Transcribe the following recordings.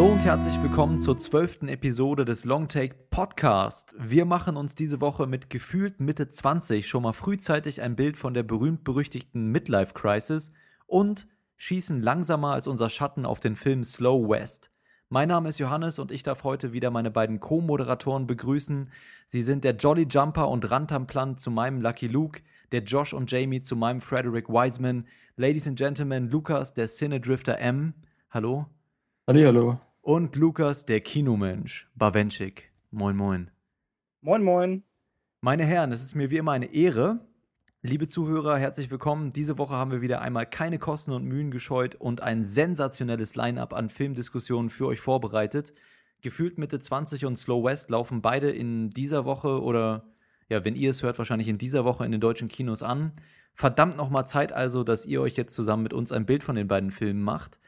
Hallo und herzlich willkommen zur zwölften Episode des Longtake Podcast. Wir machen uns diese Woche mit gefühlt Mitte 20 schon mal frühzeitig ein Bild von der berühmt-berüchtigten Midlife Crisis und schießen langsamer als unser Schatten auf den Film Slow West. Mein Name ist Johannes und ich darf heute wieder meine beiden Co-Moderatoren begrüßen. Sie sind der Jolly Jumper und Rantamplan zu meinem Lucky Luke, der Josh und Jamie zu meinem Frederick Wiseman. Ladies and Gentlemen, Lukas, der Cinedrifter M. Hallo. Hallo. Und Lukas, der Kinomensch, Bawenschik. Moin, moin. Moin, moin. Meine Herren, es ist mir wie immer eine Ehre. Liebe Zuhörer, herzlich willkommen. Diese Woche haben wir wieder einmal keine Kosten und Mühen gescheut und ein sensationelles Line-up an Filmdiskussionen für euch vorbereitet. Gefühlt Mitte 20 und Slow West laufen beide in dieser Woche oder ja, wenn ihr es hört, wahrscheinlich in dieser Woche in den deutschen Kinos an. Verdammt nochmal Zeit also, dass ihr euch jetzt zusammen mit uns ein Bild von den beiden Filmen macht.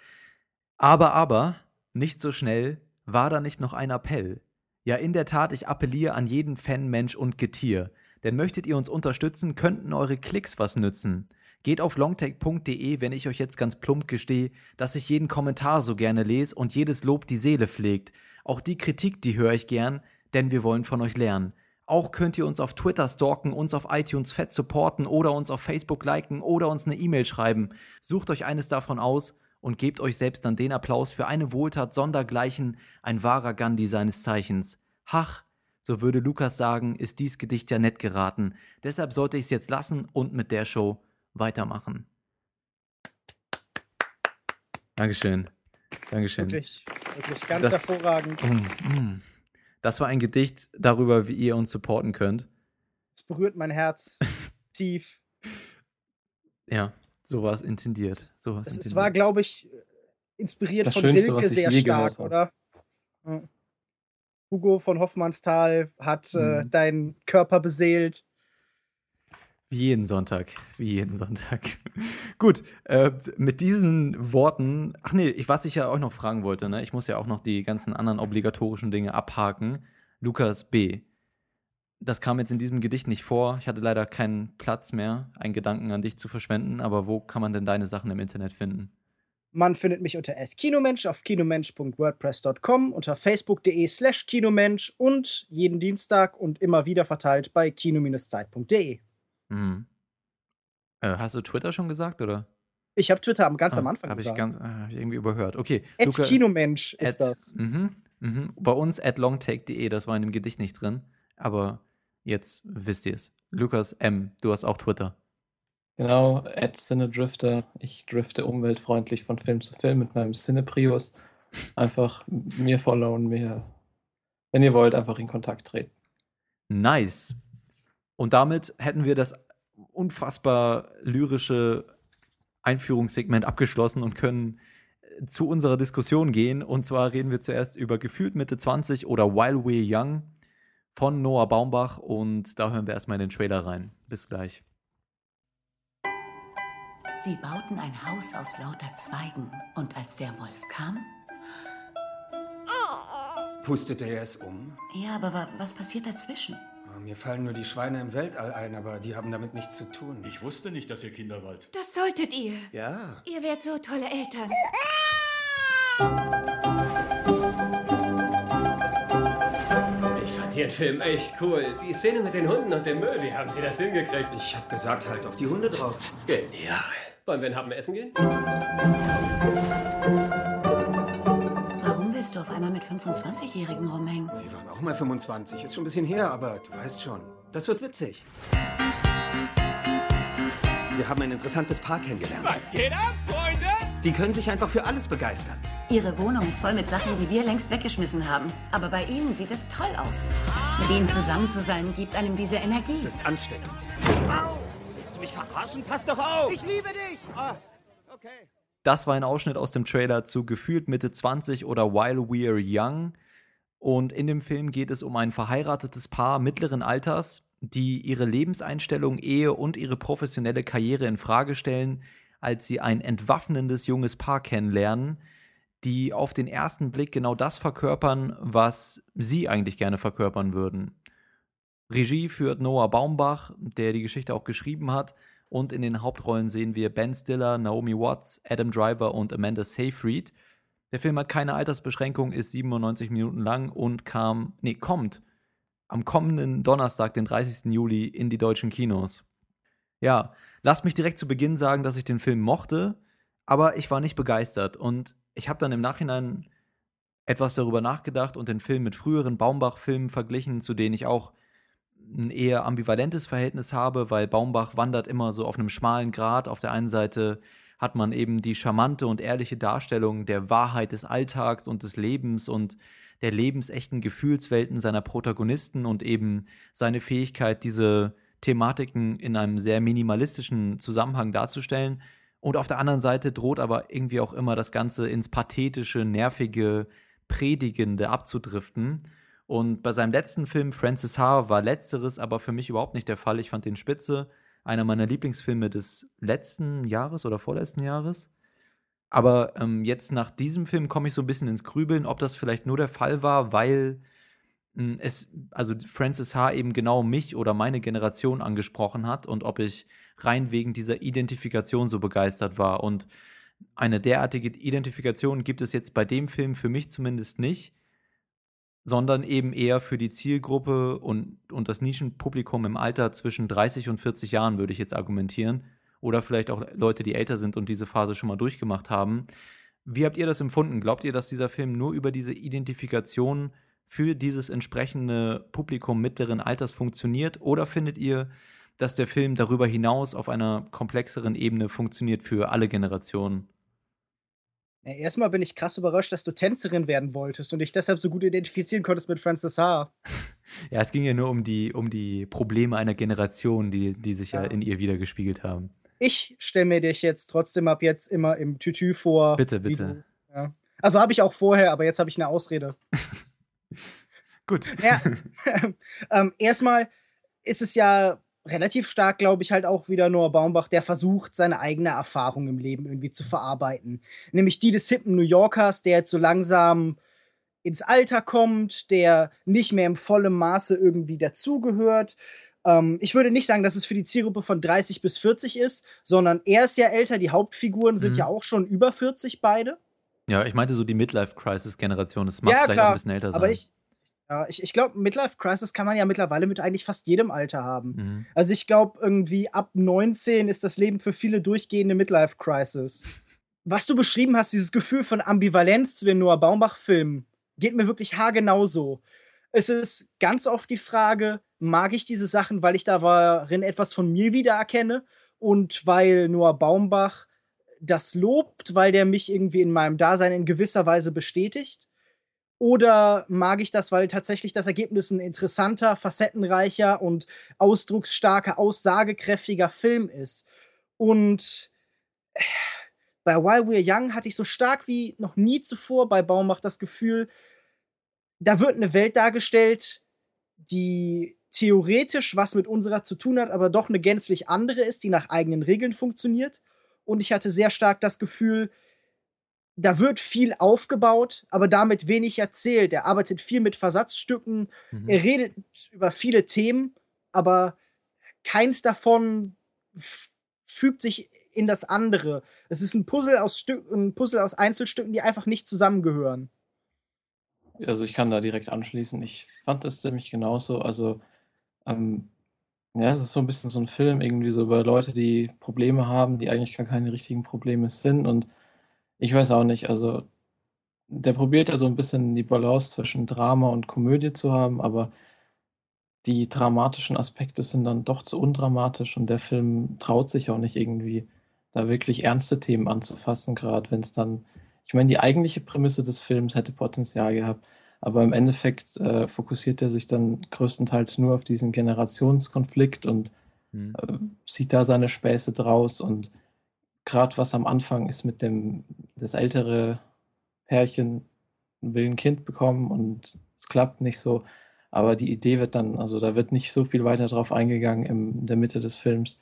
Aber, aber, nicht so schnell, war da nicht noch ein Appell? Ja, in der Tat, ich appelliere an jeden Fan, Mensch und Getier. Denn möchtet ihr uns unterstützen, könnten eure Klicks was nützen. Geht auf longtake.de, wenn ich euch jetzt ganz plump gestehe, dass ich jeden Kommentar so gerne lese und jedes Lob die Seele pflegt. Auch die Kritik, die höre ich gern, denn wir wollen von euch lernen. Auch könnt ihr uns auf Twitter stalken, uns auf iTunes fett supporten oder uns auf Facebook liken oder uns eine E-Mail schreiben. Sucht euch eines davon aus und gebt euch selbst dann den Applaus für eine Wohltat sondergleichen, ein wahrer Gandhi seines Zeichens. Hach, so würde Lukas sagen, ist dies Gedicht ja nett geraten. Deshalb sollte ich es jetzt lassen und mit der Show weitermachen. Dankeschön. Dankeschön. Wirklich, wirklich ganz Das- hervorragend. Mm, mm. Das war ein Gedicht darüber, wie ihr uns supporten könnt. Es berührt mein Herz tief. Ja, so war es intendiert. So war's Es, es intendiert. war, glaube ich, inspiriert Das von Schönste, Rilke sehr stark, oder? Ja. Hugo von Hoffmannsthal hat äh, Mhm. deinen Körper beseelt. Wie jeden Sonntag. Wie jeden Sonntag. Gut, äh, mit diesen Worten, ach nee, ich, was ich ja auch noch fragen wollte, ne? ich muss ja auch noch die ganzen anderen obligatorischen Dinge abhaken. Lukas B. Das kam jetzt in diesem Gedicht nicht vor. Ich hatte leider keinen Platz mehr, einen Gedanken an dich zu verschwenden, aber wo kann man denn deine Sachen im Internet finden? Man findet mich unter @kinomensch auf kinomensch.wordpress.com, unter facebook.de slash kinomensch und jeden Dienstag und immer wieder verteilt bei kino-zeit.de. Mhm. Äh, hast du Twitter schon gesagt, oder? Ich habe Twitter am ganz am Anfang Habe ich gesagt. ganz, ah, hab ich irgendwie überhört. Okay. At Luca- Kinomensch ist at- das. Mhm, mhm. Bei uns at longtake.de, das war in dem Gedicht nicht drin. Aber jetzt wisst ihr es. Lukas M., du hast auch Twitter. Genau, at Cinedrifter. Ich drifte umweltfreundlich von Film zu Film mit meinem Cineprius. Einfach mir followen, mir, wenn ihr wollt, einfach in Kontakt treten. Nice. Und damit hätten wir das unfassbar lyrische Einführungssegment abgeschlossen und können äh, zu unserer Diskussion gehen. Und zwar reden wir zuerst über gefühlt Mitte 20 oder While We're Young von Noah Baumbach. Und da hören wir erstmal in den Trailer rein. Bis gleich. Sie bauten ein Haus aus lauter Zweigen. Und als der Wolf kam? Pustete er es um? Ja, aber wa was passiert dazwischen? Ah, Mir fallen nur die Schweine im Weltall ein, aber die haben damit nichts zu tun. Ich wusste nicht, dass ihr Kinder wollt. Das solltet ihr. Ja. Ihr werdet so tolle Eltern. fand den Film echt cool. Die Szene mit den Hunden und dem Müll, wie haben Sie das hingekriegt? Ich hab gesagt, halt auf die Hunde drauf. Genial. Wollen wir haben essen gehen? Warum willst du auf einmal mit 25-Jährigen rumhängen? Wir waren auch mal 25. Ist schon ein bisschen her, aber du weißt schon. Das wird witzig. Wir haben ein interessantes Paar kennengelernt. Was geht ab, Freunde? Die können sich einfach für alles begeistern. Ihre Wohnung ist voll mit Sachen, die wir längst weggeschmissen haben. Aber bei Ihnen sieht es toll aus. Mit Ihnen zusammen zu sein, gibt einem diese Energie. Es ist ansteckend. Willst du mich verarschen? Pass doch auf! Ich liebe dich! Ah, okay. Das war ein Ausschnitt aus dem Trailer zu gefühlt Mitte 20 oder While We're Young. Und in dem Film geht es um ein verheiratetes Paar mittleren Alters, die ihre Lebenseinstellung, Ehe und ihre professionelle Karriere in Frage stellen, als sie ein entwaffnendes junges Paar kennenlernen, die auf den ersten Blick genau das verkörpern, was sie eigentlich gerne verkörpern würden. Regie führt Noah Baumbach, der die Geschichte auch geschrieben hat. Und in den Hauptrollen sehen wir Ben Stiller, Naomi Watts, Adam Driver und Amanda Seyfried. Der Film hat keine Altersbeschränkung, ist 97 Minuten lang und kam, nee, kommt am kommenden Donnerstag, den 30. Juli, in die deutschen Kinos. Ja, lasst mich direkt zu Beginn sagen, dass ich den Film mochte, aber ich war nicht begeistert und ich habe dann im Nachhinein etwas darüber nachgedacht und den Film mit früheren Baumbach-Filmen verglichen, zu denen ich auch ein eher ambivalentes Verhältnis habe, weil Baumbach wandert immer so auf einem schmalen Grat. Auf der einen Seite hat man eben die charmante und ehrliche Darstellung der Wahrheit des Alltags und des Lebens und der lebensechten Gefühlswelten seiner Protagonisten und eben seine Fähigkeit, diese Thematiken in einem sehr minimalistischen Zusammenhang darzustellen. Und auf der anderen Seite droht aber irgendwie auch immer das Ganze ins pathetische, nervige, predigende abzudriften. Und bei seinem letzten Film, Francis H., war letzteres aber für mich überhaupt nicht der Fall. Ich fand den spitze. Einer meiner Lieblingsfilme des letzten Jahres oder vorletzten Jahres. Aber ähm, jetzt nach diesem Film komme ich so ein bisschen ins Grübeln, ob das vielleicht nur der Fall war, weil es, also Francis H. eben genau mich oder meine Generation angesprochen hat und ob ich rein wegen dieser Identifikation so begeistert war. Und eine derartige Identifikation gibt es jetzt bei dem Film für mich zumindest nicht, sondern eben eher für die Zielgruppe und, und das Nischenpublikum im Alter zwischen 30 und 40 Jahren, würde ich jetzt argumentieren. Oder vielleicht auch Leute, die älter sind und diese Phase schon mal durchgemacht haben. Wie habt ihr das empfunden? Glaubt ihr, dass dieser Film nur über diese Identifikation für dieses entsprechende Publikum mittleren Alters funktioniert? Oder findet ihr, dass der Film darüber hinaus auf einer komplexeren Ebene funktioniert für alle Generationen? Ja, erstmal bin ich krass überrascht, dass du Tänzerin werden wolltest und dich deshalb so gut identifizieren konntest mit Frances H. Ja, es ging ja nur um die, um die Probleme einer Generation, die, die sich ja. ja in ihr wiedergespiegelt haben. Ich stelle mir dich jetzt trotzdem ab jetzt immer im Tütü vor. Bitte, bitte. Du, ja. Also habe ich auch vorher, aber jetzt habe ich eine Ausrede. Gut. Ja, ähm, erstmal ist es ja relativ stark, glaube ich, halt auch wieder Noah Baumbach, der versucht, seine eigene Erfahrung im Leben irgendwie zu verarbeiten. Nämlich die des hippen New Yorkers, der jetzt so langsam ins Alter kommt, der nicht mehr im vollen Maße irgendwie dazugehört. Ähm, ich würde nicht sagen, dass es für die Zielgruppe von 30 bis 40 ist, sondern er ist ja älter, die Hauptfiguren sind mhm. ja auch schon über 40 beide. Ja, ich meinte so die Midlife-Crisis-Generation. Das mag ja, vielleicht klar, ein bisschen älter sein. Aber ich, ja, ich, ich glaube, Midlife Crisis kann man ja mittlerweile mit eigentlich fast jedem Alter haben. Mhm. Also ich glaube, irgendwie ab 19 ist das Leben für viele durchgehende Midlife Crisis. Was du beschrieben hast, dieses Gefühl von Ambivalenz zu den Noah Baumbach-Filmen, geht mir wirklich haargenau so. Es ist ganz oft die Frage, mag ich diese Sachen, weil ich darin etwas von mir wiedererkenne und weil Noah Baumbach das lobt, weil der mich irgendwie in meinem Dasein in gewisser Weise bestätigt? Oder mag ich das, weil tatsächlich das Ergebnis ein interessanter, facettenreicher und ausdrucksstarker, aussagekräftiger Film ist? Und äh, bei While We're Young hatte ich so stark wie noch nie zuvor bei Baumach das Gefühl, da wird eine Welt dargestellt, die theoretisch was mit unserer zu tun hat, aber doch eine gänzlich andere ist, die nach eigenen Regeln funktioniert. Und ich hatte sehr stark das Gefühl, da wird viel aufgebaut, aber damit wenig erzählt. Er arbeitet viel mit Versatzstücken, mhm. er redet über viele Themen, aber keins davon fügt sich in das andere. Es ist ein Puzzle aus Stück, ein Puzzle aus Einzelstücken, die einfach nicht zusammengehören. Also ich kann da direkt anschließen. Ich fand das ziemlich genauso. Also ähm, ja, es ist so ein bisschen so ein Film irgendwie so über Leute, die Probleme haben, die eigentlich gar keine richtigen Probleme sind. Und ich weiß auch nicht, also der probiert ja so ein bisschen die Balance zwischen Drama und Komödie zu haben, aber die dramatischen Aspekte sind dann doch zu undramatisch und der Film traut sich auch nicht irgendwie, da wirklich ernste Themen anzufassen, gerade wenn es dann ich meine, die eigentliche Prämisse des Films hätte Potenzial gehabt, aber im Endeffekt, äh, fokussiert er sich dann größtenteils nur auf diesen Generationskonflikt und, Mhm. äh, zieht da seine Späße draus und gerade was am Anfang ist mit dem, das ältere Pärchen will ein Kind bekommen und es klappt nicht so. Aber die Idee wird dann, also da wird nicht so viel weiter drauf eingegangen in der Mitte des Films.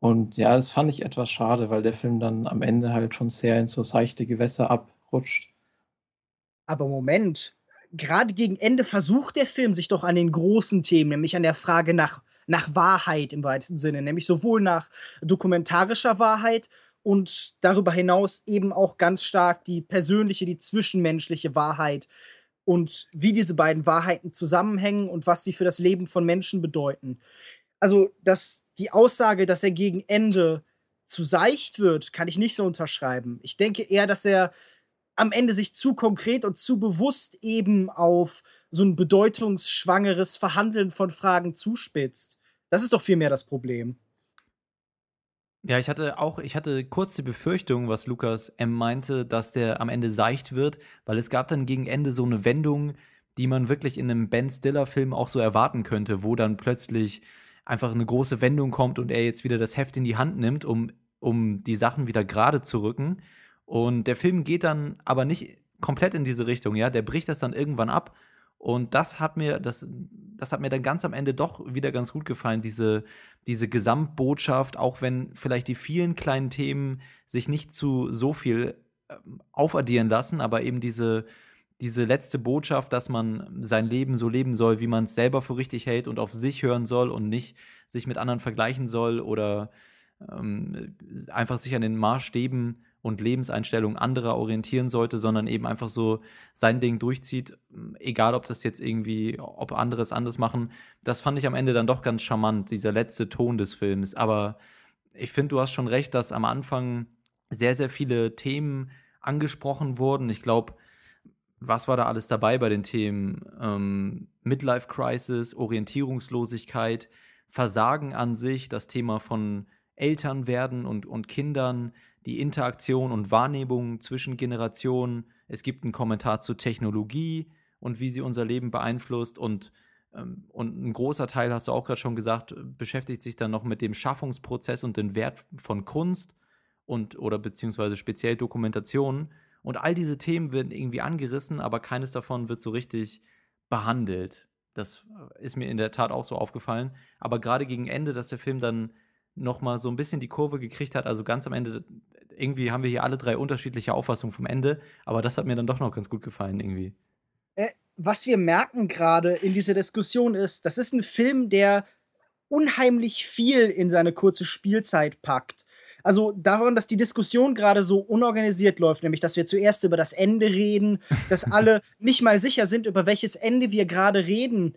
Und ja, das fand ich etwas schade, weil der Film dann am Ende halt schon sehr in so seichte Gewässer abrutscht. Aber Moment, gerade gegen Ende versucht der Film sich doch an den großen Themen, nämlich an der Frage nach nach Wahrheit im weitesten Sinne, nämlich sowohl nach dokumentarischer Wahrheit und darüber hinaus eben auch ganz stark die persönliche, die zwischenmenschliche Wahrheit und wie diese beiden Wahrheiten zusammenhängen und was sie für das Leben von Menschen bedeuten. Also, dass die Aussage, dass er gegen Ende zu seicht wird, kann ich nicht so unterschreiben. Ich denke eher, dass er am Ende sich zu konkret und zu bewusst eben auf so ein bedeutungsschwangeres Verhandeln von Fragen zuspitzt. Das ist doch vielmehr das Problem. Ja, ich hatte auch, ich hatte kurz die Befürchtung, was Lukas M. meinte, dass der am Ende seicht wird, weil es gab dann gegen Ende so eine Wendung, die man wirklich in einem Ben Stiller-Film auch so erwarten könnte, wo dann plötzlich einfach eine große Wendung kommt und er jetzt wieder das Heft in die Hand nimmt, um, um die Sachen wieder gerade zu rücken. Und der Film geht dann aber nicht komplett in diese Richtung, ja, der bricht das dann irgendwann ab. Und das hat mir, das, das hat mir dann ganz am Ende doch wieder ganz gut gefallen, diese, diese Gesamtbotschaft, auch wenn vielleicht die vielen kleinen Themen sich nicht zu so viel ähm, aufaddieren lassen, aber eben diese, diese letzte Botschaft, dass man sein Leben so leben soll, wie man es selber für richtig hält und auf sich hören soll und nicht sich mit anderen vergleichen soll oder ähm, einfach sich an den Maßstäben und Lebenseinstellungen anderer orientieren sollte, sondern eben einfach so sein Ding durchzieht, egal ob das jetzt irgendwie, ob andere es anders machen. Das fand ich am Ende dann doch ganz charmant, dieser letzte Ton des Films. Aber ich finde, du hast schon recht, dass am Anfang sehr, sehr viele Themen angesprochen wurden. Ich glaube, was war da alles dabei bei den Themen? Ähm, Midlife Crisis, Orientierungslosigkeit, Versagen an sich, das Thema von Eltern werden und, und Kindern, die Interaktion und Wahrnehmung zwischen Generationen. Es gibt einen Kommentar zur Technologie und wie sie unser Leben beeinflusst und ähm, und ein großer Teil, hast du auch gerade schon gesagt, beschäftigt sich dann noch mit dem Schaffungsprozess und den Wert von Kunst und oder beziehungsweise speziell Dokumentationen. Und all diese Themen werden irgendwie angerissen, aber keines davon wird so richtig behandelt. Das ist mir in der Tat auch so aufgefallen. Aber gerade gegen Ende, dass der Film dann noch mal so ein bisschen die Kurve gekriegt hat, also ganz am Ende irgendwie haben wir hier alle drei unterschiedliche Auffassungen vom Ende, aber das hat mir dann doch noch ganz gut gefallen irgendwie. Äh, was wir merken gerade in dieser Diskussion ist, das ist ein Film, der unheimlich viel in seine kurze Spielzeit packt. Also daran, dass die Diskussion gerade so unorganisiert läuft, nämlich dass wir zuerst über das Ende reden, dass alle nicht mal sicher sind, über welches Ende wir gerade reden.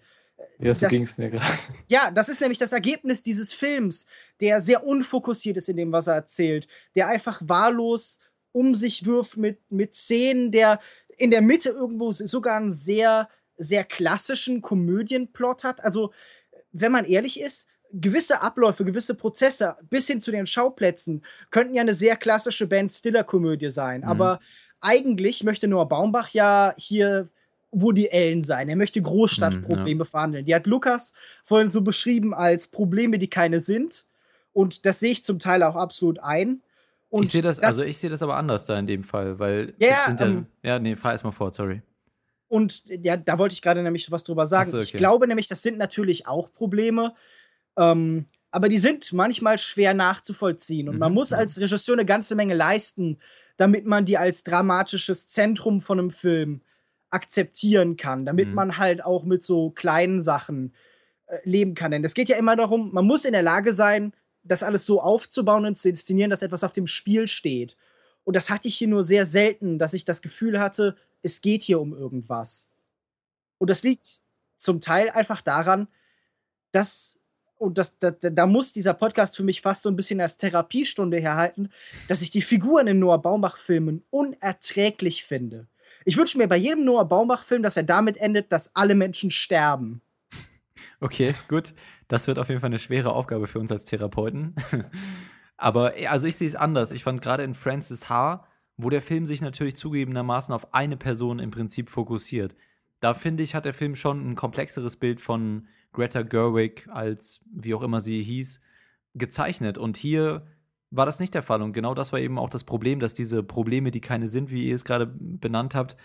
Ja, so ging es mir gerade. Ja, das ist nämlich das Ergebnis dieses Films, der sehr unfokussiert ist in dem, was er erzählt, der einfach wahllos um sich wirft mit, mit Szenen, der in der Mitte irgendwo sogar einen sehr, sehr klassischen Komödienplot hat. Also, wenn man ehrlich ist, gewisse Abläufe, gewisse Prozesse bis hin zu den Schauplätzen könnten ja eine sehr klassische Ben Stiller-Komödie sein. Mhm. Aber eigentlich möchte Noah Baumbach ja hier Woody Allen sein. Er möchte Großstadtprobleme mhm, ja. verhandeln. Die hat Lukas vorhin so beschrieben als Probleme, die keine sind. Und das sehe ich zum Teil auch absolut ein. Und ich sehe das, das, also ich sehe das aber anders da in dem Fall, weil ja, sind ja, ähm, ja, nee, fahr erstmal fort, sorry. Und ja, da wollte ich gerade nämlich was drüber sagen. So, okay. Ich glaube nämlich, das sind natürlich auch Probleme, ähm, aber die sind manchmal schwer nachzuvollziehen. Und mhm, man muss als Regisseur eine ganze Menge leisten, damit man die als dramatisches Zentrum von einem Film akzeptieren kann, damit mhm. man halt auch mit so kleinen Sachen äh, leben kann. Denn es geht ja immer darum, man muss in der Lage sein, das alles so aufzubauen und zu inszenieren, dass etwas auf dem Spiel steht. Und das hatte ich hier nur sehr selten, dass ich das Gefühl hatte, es geht hier um irgendwas. Und das liegt zum Teil einfach daran, dass, und das, da, da muss dieser Podcast für mich fast so ein bisschen als Therapiestunde herhalten, dass ich die Figuren in Noah Baumbach-Filmen unerträglich finde. Ich wünsche mir bei jedem Noah Baumbach-Film, dass er damit endet, dass alle Menschen sterben. Okay, gut. Das wird auf jeden Fall eine schwere Aufgabe für uns als Therapeuten. Aber also ich sehe es anders. Ich fand gerade in Francis H., wo der Film sich natürlich zugegebenermaßen auf eine Person im Prinzip fokussiert. Da finde ich, hat der Film schon ein komplexeres Bild von Greta Gerwig als wie auch immer sie hieß gezeichnet. Und hier war das nicht der Fall. Und genau das war eben auch das Problem, dass diese Probleme, die keine sind, wie ihr es gerade benannt habt,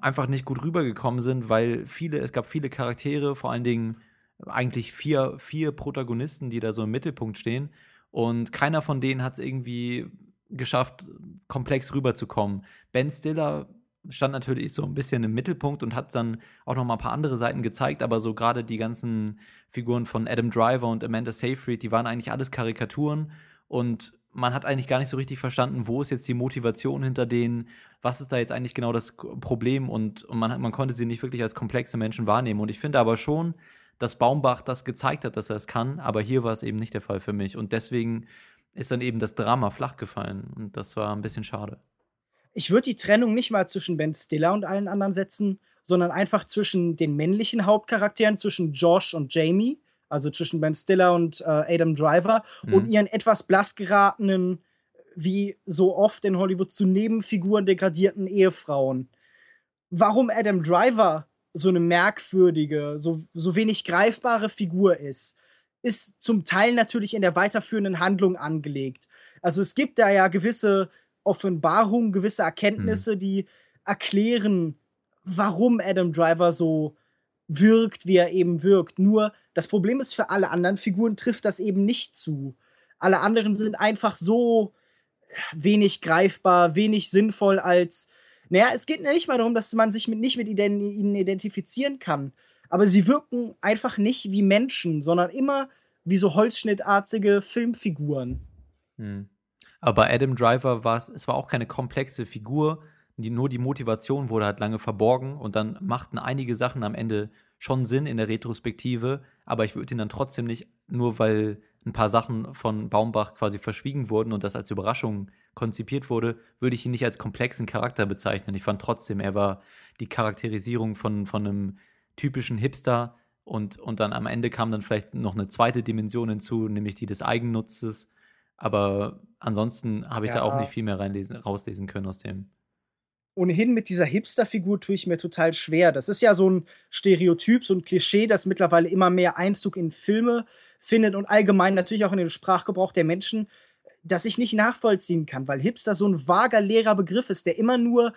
einfach nicht gut rübergekommen sind, weil viele, es gab viele Charaktere, vor allen Dingen eigentlich vier, vier Protagonisten, die da so im Mittelpunkt stehen. Und keiner von denen hat es irgendwie geschafft, komplex rüberzukommen. Ben Stiller stand natürlich so ein bisschen im Mittelpunkt und hat dann auch noch mal ein paar andere Seiten gezeigt, aber so gerade die ganzen Figuren von Adam Driver und Amanda Seyfried, die waren eigentlich alles Karikaturen und man hat eigentlich gar nicht so richtig verstanden, wo ist jetzt die Motivation hinter denen, was ist da jetzt eigentlich genau das Problem und, und man, man konnte sie nicht wirklich als komplexe Menschen wahrnehmen. Und ich finde aber schon, dass Baumbach das gezeigt hat, dass er es kann, aber hier war es eben nicht der Fall für mich. Und deswegen ist dann eben das Drama flach gefallen. Und das war ein bisschen schade. Ich würde die Trennung nicht mal zwischen Ben Stiller und allen anderen setzen, sondern einfach zwischen den männlichen Hauptcharakteren, zwischen Josh und Jamie, also zwischen Ben Stiller und äh, Adam Driver, mhm. und ihren etwas blass geratenen, wie so oft in Hollywood zu Nebenfiguren degradierten Ehefrauen. Warum Adam Driver so eine merkwürdige, so, so wenig greifbare Figur ist, ist zum Teil natürlich in der weiterführenden Handlung angelegt. Also es gibt da ja gewisse Offenbarungen, gewisse Erkenntnisse, mhm. die erklären, warum Adam Driver so wirkt, wie er eben wirkt. Nur das Problem ist, für alle anderen Figuren trifft das eben nicht zu. Alle anderen sind einfach so wenig greifbar, wenig sinnvoll als. Naja, es geht nicht mal darum, dass man sich mit, nicht mit ihnen identifizieren kann. Aber sie wirken einfach nicht wie Menschen, sondern immer wie so holzschnittartige Filmfiguren. Hm. Aber Adam Driver war es, es war auch keine komplexe Figur, die, nur die Motivation wurde halt lange verborgen und dann machten einige Sachen am Ende schon Sinn in der Retrospektive, aber ich würde ihn dann trotzdem nicht, nur weil ein paar Sachen von Baumbach quasi verschwiegen wurden und das als Überraschung konzipiert wurde, würde ich ihn nicht als komplexen Charakter bezeichnen. Ich fand trotzdem, er war die Charakterisierung von, von einem typischen Hipster und, und dann am Ende kam dann vielleicht noch eine zweite Dimension hinzu, nämlich die des Eigennutzes. Aber ansonsten habe ich ja. da auch nicht viel mehr reinlesen, rauslesen können aus dem ohnehin mit dieser Hipster-Figur tue ich mir total schwer. Das ist ja so ein Stereotyp, so ein Klischee, das mittlerweile immer mehr Einzug in Filme findet und allgemein natürlich auch in den Sprachgebrauch der Menschen, das ich nicht nachvollziehen kann, weil Hipster so ein vager, leerer Begriff ist, der immer nur,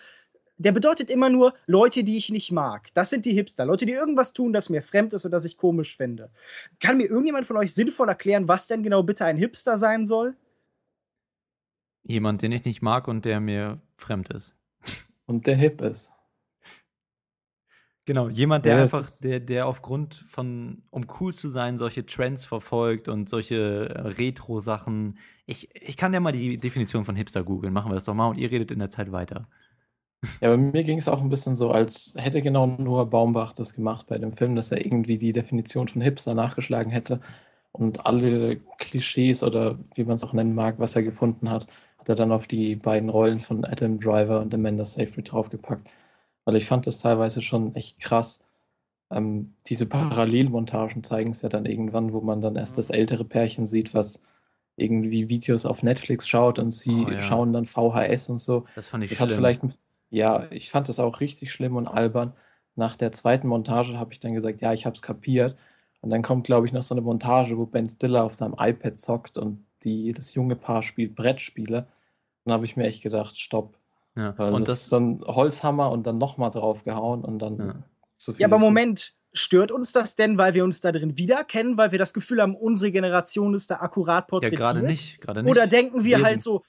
der bedeutet immer nur Leute, die ich nicht mag. Das sind die Hipster. Leute, die irgendwas tun, das mir fremd ist und das ich komisch finde. Kann mir irgendjemand von euch sinnvoll erklären, was denn genau bitte ein Hipster sein soll? Jemand, den ich nicht mag und der mir fremd ist. Und der hip ist. Genau, jemand, der ja, einfach, der, der aufgrund von, um cool zu sein, solche Trends verfolgt und solche äh, Retro-Sachen. Ich, ich kann ja mal die Definition von Hipster googeln, machen wir das doch mal und ihr redet in der Zeit weiter. Ja, bei mir ging es auch ein bisschen so, als hätte genau nur Baumbach das gemacht bei dem Film, dass er irgendwie die Definition von Hipster nachgeschlagen hätte und alle Klischees oder wie man es auch nennen mag, was er gefunden hat, hat er dann auf die beiden Rollen von Adam Driver und Amanda Seyfried draufgepackt. Weil ich fand das teilweise schon echt krass. Ähm, diese Parallelmontagen zeigen es ja dann irgendwann, wo man dann erst das ältere Pärchen sieht, was irgendwie Videos auf Netflix schaut und sie oh, ja. schauen dann VHS und so. Das fand ich das schlimm. Hat vielleicht, ja, ich fand das auch richtig schlimm und albern. Nach der zweiten Montage habe ich dann gesagt, ja, ich habe es kapiert. Und dann kommt, glaube ich, noch so eine Montage, wo Ben Stiller auf seinem iPad zockt und die, das junge Paar spielt Brettspiele. Dann habe ich mir echt gedacht, stopp. Ja. Weil und das, ist dann Holzhammer und dann nochmal draufgehauen und dann ja. zu viel. Ja, aber Moment, stört uns das denn, weil wir uns da drin wiedererkennen, weil wir das Gefühl haben, unsere Generation ist da akkurat porträtiert? Ja, gerade nicht, gerade nicht. Oder denken wir Eben. halt so,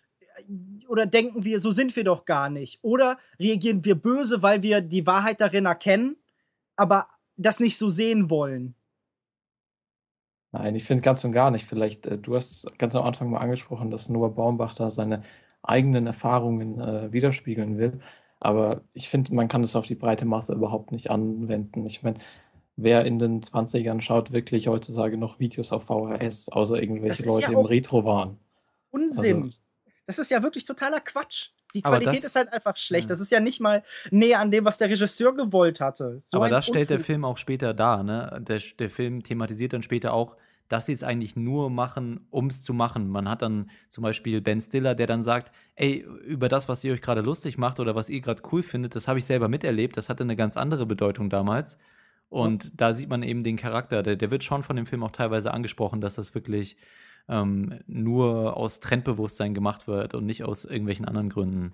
oder denken wir, so sind wir doch gar nicht? Oder reagieren wir böse, weil wir die Wahrheit darin erkennen, aber das nicht so sehen wollen? Nein, ich finde ganz und gar nicht. Vielleicht, äh, du hast ganz am Anfang mal angesprochen, dass Noah Baumbach da seine eigenen Erfahrungen äh, widerspiegeln will. Aber ich finde, man kann das auf die breite Masse überhaupt nicht anwenden. Ich meine, wer in den 20ern schaut wirklich heutzutage noch Videos auf VHS, außer irgendwelche Leute ja im Retro waren. Unsinn. Also, das ist ja wirklich totaler Quatsch. Die Qualität das, ist halt einfach schlecht. Ja. Das ist ja nicht mal näher an dem, was der Regisseur gewollt hatte. So aber das stellt der Film auch später dar. Ne? Der, der Film thematisiert dann später auch, dass sie es eigentlich nur machen, um es zu machen. Man hat dann zum Beispiel Ben Stiller, der dann sagt, ey, über das, was ihr euch gerade lustig macht oder was ihr gerade cool findet, das habe ich selber miterlebt, das hatte eine ganz andere Bedeutung damals. Und ja. da sieht man eben den Charakter, der, der wird schon von dem Film auch teilweise angesprochen, dass das wirklich ähm, nur aus Trendbewusstsein gemacht wird und nicht aus irgendwelchen anderen Gründen.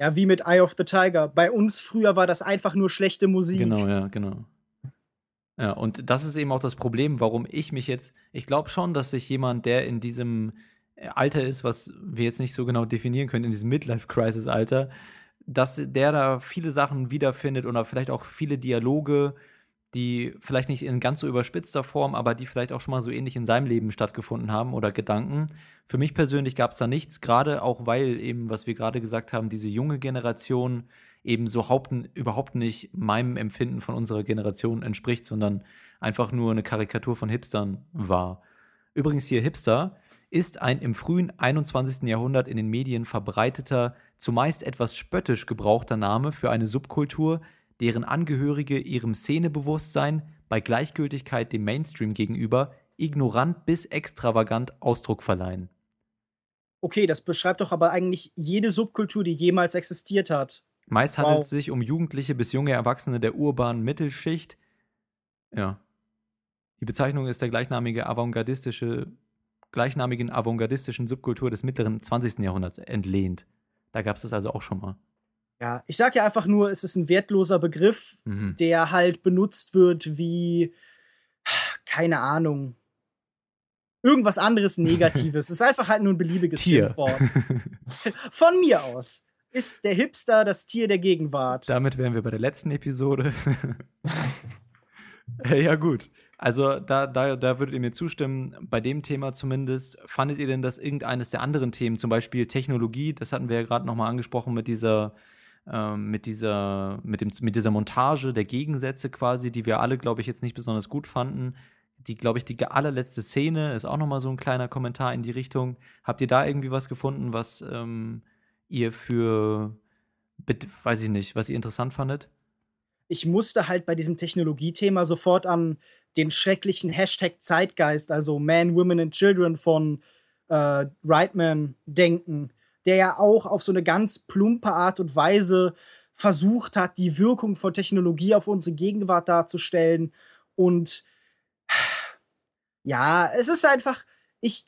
Ja, wie mit Eye of the Tiger. Bei uns früher war das einfach nur schlechte Musik. Genau, ja, genau. Ja, und das ist eben auch das Problem, warum ich mich jetzt, ich glaube schon, dass sich jemand, der in diesem äh, Alter ist, was wir jetzt nicht so genau definieren können, in diesem Midlife-Crisis-Alter, dass der da viele Sachen wiederfindet oder vielleicht auch viele Dialoge, die vielleicht nicht in ganz so überspitzter Form, aber die vielleicht auch schon mal so ähnlich in seinem Leben stattgefunden haben oder Gedanken. Für mich persönlich gab es da nichts, gerade auch weil eben, was wir gerade gesagt haben, diese junge Generation eben so haupten, überhaupt nicht meinem Empfinden von unserer Generation entspricht, sondern einfach nur eine Karikatur von Hipstern war. Übrigens hier Hipster ist ein im frühen 21. Jahrhundert in den Medien verbreiteter, zumeist etwas spöttisch gebrauchter Name für eine Subkultur, deren Angehörige ihrem Szenebewusstsein bei Gleichgültigkeit dem Mainstream gegenüber ignorant bis extravagant Ausdruck verleihen. Okay, das beschreibt doch aber eigentlich jede Subkultur, die jemals existiert hat. Meist handelt es sich um Jugendliche bis junge Erwachsene der urbanen Mittelschicht. Ja. Die Bezeichnung ist der gleichnamige avantgardistische, gleichnamigen avantgardistischen Subkultur des mittleren 20. Jahrhunderts entlehnt. Da gab es das also auch schon mal. Ja, ich sage ja einfach nur, es ist ein wertloser Begriff, mhm. der halt benutzt wird wie, keine Ahnung, irgendwas anderes Negatives. es ist einfach halt nur ein beliebiges Tier. Schimpfwort. Von mir aus ist der Hipster das Tier der Gegenwart. Damit wären wir bei der letzten Episode. ja, gut. Also da, da, da würdet ihr mir zustimmen, bei dem Thema zumindest. Fandet ihr denn, dass irgendeines der anderen Themen, zum Beispiel Technologie, das hatten wir ja gerade nochmal angesprochen mit dieser ähm, mit dieser, mit, dem, mit dieser Montage der Gegensätze quasi, die wir alle, glaube ich, jetzt nicht besonders gut fanden. Die, glaube ich, die allerletzte Szene ist auch nochmal so ein kleiner Kommentar in die Richtung. Habt ihr da irgendwie was gefunden, was ähm, ihr für, weiß ich nicht, was ihr interessant fandet? Ich musste halt bei diesem Technologiethema sofort an den schrecklichen Hashtag Zeitgeist, also Man, Women and Children von äh, Reitman denken, der ja auch auf so eine ganz plumpe Art und Weise versucht hat, die Wirkung von Technologie auf unsere Gegenwart darzustellen. Und ja, es ist einfach, ich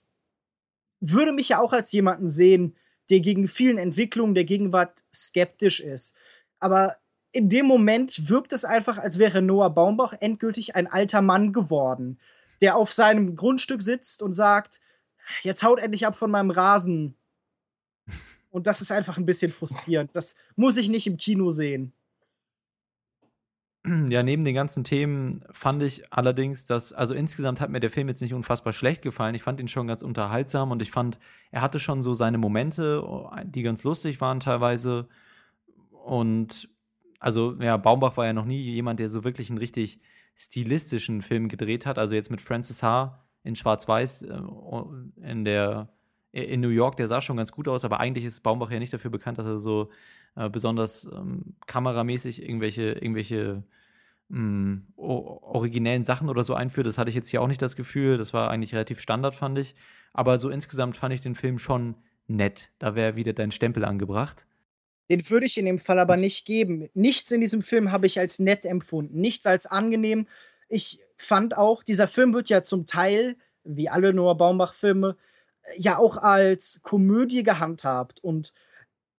würde mich ja auch als jemanden sehen, der gegen vielen Entwicklungen der Gegenwart skeptisch ist. Aber in dem Moment wirkt es einfach, als wäre Noah Baumbach endgültig ein alter Mann geworden, der auf seinem Grundstück sitzt und sagt, jetzt haut endlich ab von meinem Rasen, und das ist einfach ein bisschen frustrierend. Das muss ich nicht im Kino sehen. Ja, neben den ganzen Themen fand ich allerdings, dass, also insgesamt hat mir der Film jetzt nicht unfassbar schlecht gefallen. Ich fand ihn schon ganz unterhaltsam und ich fand, er hatte schon so seine Momente, die ganz lustig waren teilweise. Und also, ja, Baumbach war ja noch nie jemand, der so wirklich einen richtig stilistischen Film gedreht hat. Also jetzt mit Francis H. in Schwarz-Weiß äh, in der in New York, der sah schon ganz gut aus, aber eigentlich ist Baumbach ja nicht dafür bekannt, dass er so äh, besonders ähm, kameramäßig irgendwelche, irgendwelche mh, mm, originellen Sachen oder so einführt. Das hatte ich jetzt hier auch nicht das Gefühl. Das war eigentlich relativ Standard, fand ich. Aber so insgesamt fand ich den Film schon nett. Da wäre wieder dein Stempel angebracht. Den würde ich in dem Fall aber nicht geben. Nichts in diesem Film habe ich als nett empfunden, nichts als angenehm. Ich fand auch, dieser Film wird ja zum Teil, wie alle Noah Baumbach-Filme, ja auch als Komödie gehandhabt und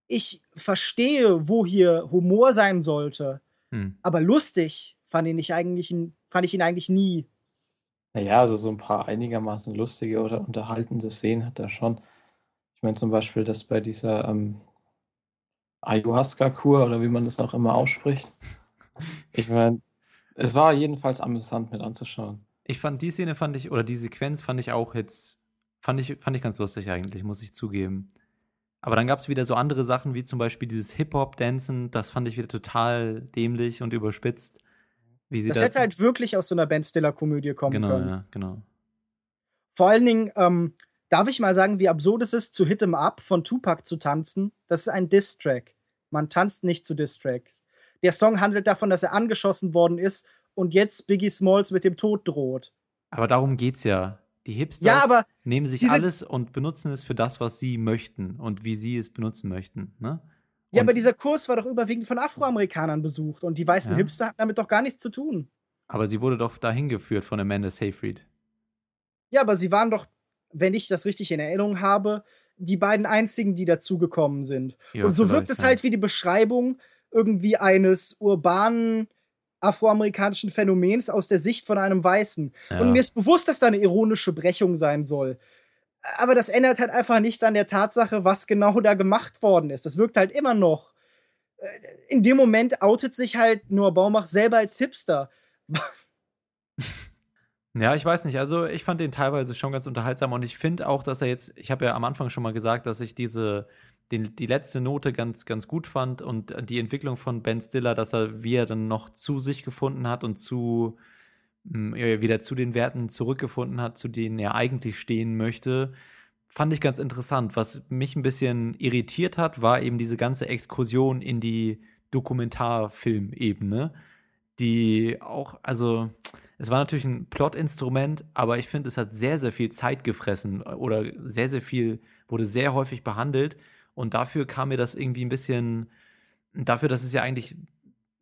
ich verstehe, wo hier Humor sein sollte, hm. aber lustig fand, ihn ich eigentlich, fand ich ihn eigentlich nie. Naja, also so ein paar einigermaßen lustige oder unterhaltende Szenen hat er schon. Ich meine zum Beispiel, dass bei dieser ähm, Ayahuasca-Kur oder wie man das auch immer ausspricht. Ich meine, es war jedenfalls amüsant mit anzuschauen. Ich fand die Szene fand ich, oder die Sequenz fand ich auch jetzt Fand ich, fand ich ganz lustig eigentlich, muss ich zugeben. Aber dann gab es wieder so andere Sachen, wie zum Beispiel dieses Hip-Hop-Dancen. Das fand ich wieder total dämlich und überspitzt. Das, das hätte halt wirklich aus so einer Ben Stiller-Komödie kommen genau, können. Genau, ja, genau. Vor allen Dingen, ähm, darf ich mal sagen, wie absurd es ist, zu Hit 'em Up von Tupac zu tanzen? Das ist ein Diss-Track. Man tanzt nicht zu Diss-Tracks. Der Song handelt davon, dass er angeschossen worden ist und jetzt Biggie Smalls mit dem Tod droht. Aber darum geht's ja. Die Hipsters ja, nehmen sich alles und benutzen es für das, was sie möchten und wie sie es benutzen möchten. Ne? Ja, aber dieser Kurs war doch überwiegend von Afroamerikanern besucht und die weißen ja. Hipster hatten damit doch gar nichts zu tun. Aber sie wurde doch dahin geführt von Amanda Seyfried. Ja, aber sie waren doch, wenn ich das richtig in Erinnerung habe, die beiden einzigen, die dazugekommen sind. Ja, und so wirkt es ja. halt wie die Beschreibung irgendwie eines urbanen afroamerikanischen Phänomens aus der Sicht von einem Weißen. Ja. Und mir ist bewusst, dass da eine ironische Brechung sein soll. Aber das ändert halt einfach nichts an der Tatsache, was genau da gemacht worden ist. Das wirkt halt immer noch. Äh, in dem Moment outet sich halt Noah Baumach selber als Hipster. Ja, ich weiß nicht. Also ich fand den teilweise schon ganz unterhaltsam und ich finde auch, dass er jetzt, ich habe ja am Anfang schon mal gesagt, dass ich diese, den, die letzte Note ganz, ganz gut fand und die Entwicklung von Ben Stiller, dass er, wie er dann noch zu sich gefunden hat und zu, wieder zu den Werten zurückgefunden hat, zu denen er eigentlich stehen möchte, fand ich ganz interessant. Was mich ein bisschen irritiert hat, war eben diese ganze Exkursion in die Dokumentarfilmebene, die auch, also es war natürlich ein Plotinstrument, aber ich finde, es hat sehr, sehr viel Zeit gefressen oder sehr, sehr viel, wurde sehr häufig behandelt. Und dafür kam mir das irgendwie ein bisschen, dafür, dass es ja eigentlich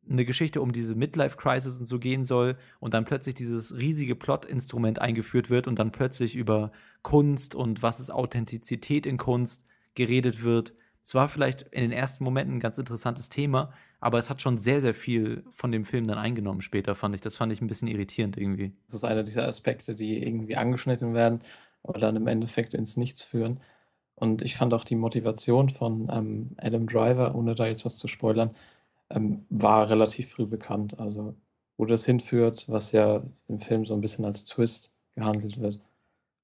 eine Geschichte um diese Midlife-Crisis und so gehen soll und dann plötzlich dieses riesige Plotinstrument eingeführt wird und dann plötzlich über Kunst und was ist Authentizität in Kunst geredet wird. Es war vielleicht in den ersten Momenten ein ganz interessantes Thema, aber es hat schon sehr, sehr viel von dem Film dann eingenommen später, fand ich. Das fand ich ein bisschen irritierend irgendwie. Das ist einer dieser Aspekte, die irgendwie angeschnitten werden, aber dann im Endeffekt ins Nichts führen. Und ich fand auch die Motivation von ähm, Adam Driver, ohne da jetzt was zu spoilern, ähm, war relativ früh bekannt. Also, wo das hinführt, was ja im Film so ein bisschen als Twist gehandelt wird,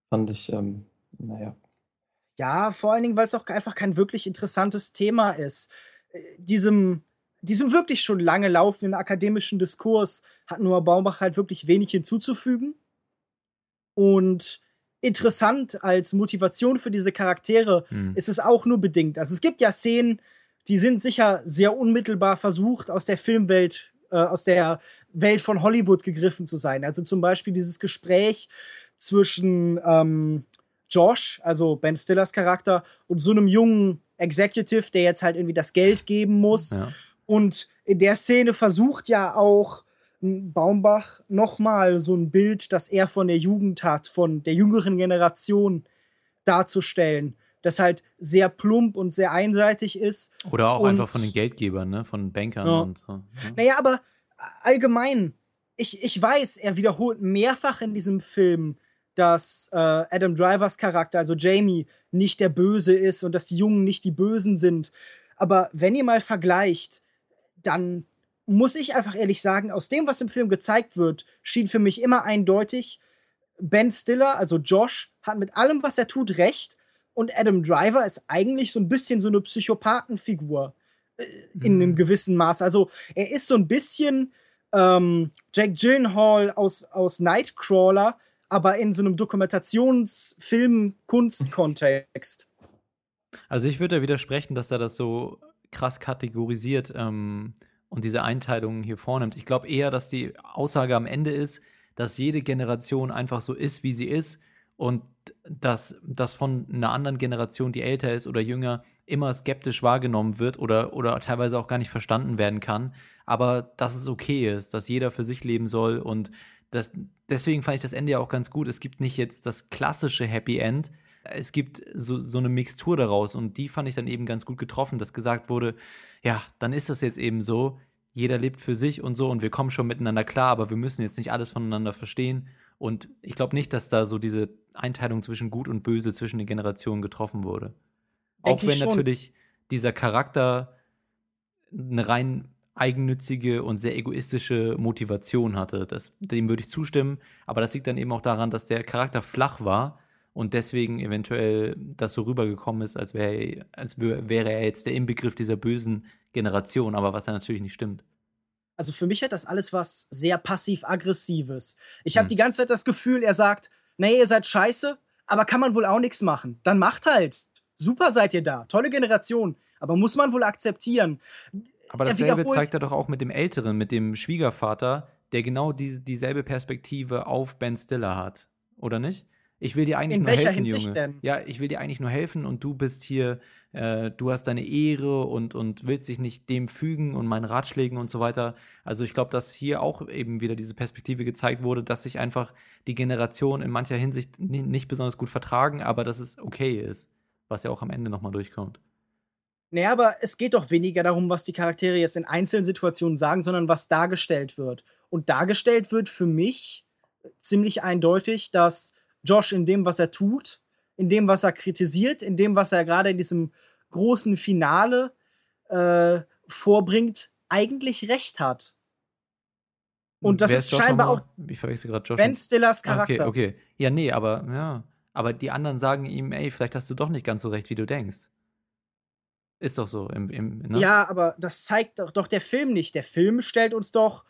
fand ich, ähm, naja. Ja, vor allen Dingen, weil es auch einfach kein wirklich interessantes Thema ist. Äh, diesem diesem wirklich schon lange laufenden akademischen Diskurs hat Noah Baumbach halt wirklich wenig hinzuzufügen. Und interessant als Motivation für diese Charaktere hm. ist es auch nur bedingt. Also es gibt ja Szenen, die sind sicher sehr unmittelbar versucht, aus der Filmwelt, äh, aus der Welt von Hollywood gegriffen zu sein. Also zum Beispiel dieses Gespräch zwischen ähm, Josh, also Ben Stillers Charakter, und so einem jungen Executive, der jetzt halt irgendwie das Geld geben muss. Ja. Und in der Szene versucht ja auch Baumbach nochmal so ein Bild, das er von der Jugend hat, von der jüngeren Generation darzustellen, das halt sehr plump und sehr einseitig ist. Oder auch und, einfach von den Geldgebern, ne? von Bankern ja. und so. Ne? Naja, aber allgemein, ich, ich weiß, er wiederholt mehrfach in diesem Film, dass äh, Adam Drivers Charakter, also Jamie, nicht der Böse ist und dass die Jungen nicht die Bösen sind. Aber wenn ihr mal vergleicht, dann muss ich einfach ehrlich sagen, aus dem, was im Film gezeigt wird, schien für mich immer eindeutig, Ben Stiller, also Josh, hat mit allem, was er tut, recht. Und Adam Driver ist eigentlich so ein bisschen so eine Psychopathenfigur äh, in mhm. einem gewissen Maß. Also er ist so ein bisschen ähm, Jack Gyllenhaal aus, aus Nightcrawler, aber in so einem Dokumentationsfilm-Kunst-Kontext. Also ich würde widersprechen, dass er das so krass kategorisiert ähm, und diese Einteilungen hier vornimmt. Ich glaube eher, dass die Aussage am Ende ist, dass jede Generation einfach so ist, wie sie ist und dass das von einer anderen Generation, die älter ist oder jünger, immer skeptisch wahrgenommen wird oder, oder teilweise auch gar nicht verstanden werden kann. Aber dass es okay ist, dass jeder für sich leben soll und das, deswegen fand ich das Ende ja auch ganz gut. Es gibt nicht jetzt das klassische Happy End, es gibt so, so eine Mixtur daraus und die fand ich dann eben ganz gut getroffen, dass gesagt wurde, ja, dann ist das jetzt eben so, jeder lebt für sich und so und wir kommen schon miteinander klar, aber wir müssen jetzt nicht alles voneinander verstehen. Und ich glaube nicht, dass da so diese Einteilung zwischen Gut und Böse zwischen den Generationen getroffen wurde. Denk Auch wenn natürlich dieser Charakter eine rein eigennützige und sehr egoistische Motivation hatte. Das, dem würde ich zustimmen, aber das liegt dann eben auch daran, dass der Charakter flach war und deswegen eventuell das so rübergekommen ist, als wäre als wäre er jetzt der Inbegriff dieser bösen Generation, aber was ja natürlich nicht stimmt. Also für mich hat das alles was sehr passiv-aggressives. Ich habe hm. die ganze Zeit das Gefühl, er sagt, nee, ihr seid scheiße, aber kann man wohl auch nichts machen. Dann macht halt. Super seid ihr da. Tolle Generation. Aber muss man wohl akzeptieren. Aber dasselbe zeigt er doch auch mit dem Älteren, mit dem Schwiegervater, der genau die, dieselbe Perspektive auf Ben Stiller hat. Oder nicht? Ich will dir eigentlich In nur helfen, Hinsicht Junge. Denn? Ja, ich will dir eigentlich nur helfen und du bist hier, äh, du hast deine Ehre und, und willst dich nicht dem fügen und meinen Ratschlägen und so weiter. Also ich glaube, dass hier auch eben wieder diese Perspektive gezeigt wurde, dass sich einfach die Generation in mancher Hinsicht nicht besonders gut vertragen, aber dass es okay ist, was ja auch am Ende nochmal durchkommt. Naja, aber es geht doch weniger darum, was die Charaktere jetzt in einzelnen Situationen sagen, sondern was dargestellt wird. Und dargestellt wird für mich ziemlich eindeutig, dass Josh in dem, was er tut, in dem, was er kritisiert, in dem, was er gerade in diesem großen Finale äh, vorbringt, eigentlich recht hat. Und das Wer ist Josh scheinbar auch Ich verwechsel Josh. Ben Stillers Ah, Charakter. Okay, okay. Ja, nee, aber ja. Aber die anderen sagen ihm, ey, vielleicht hast du doch nicht ganz so recht, wie du denkst. Ist doch so im, im ne? Ja, aber das zeigt doch, doch der Film nicht. Der Film stellt uns doch,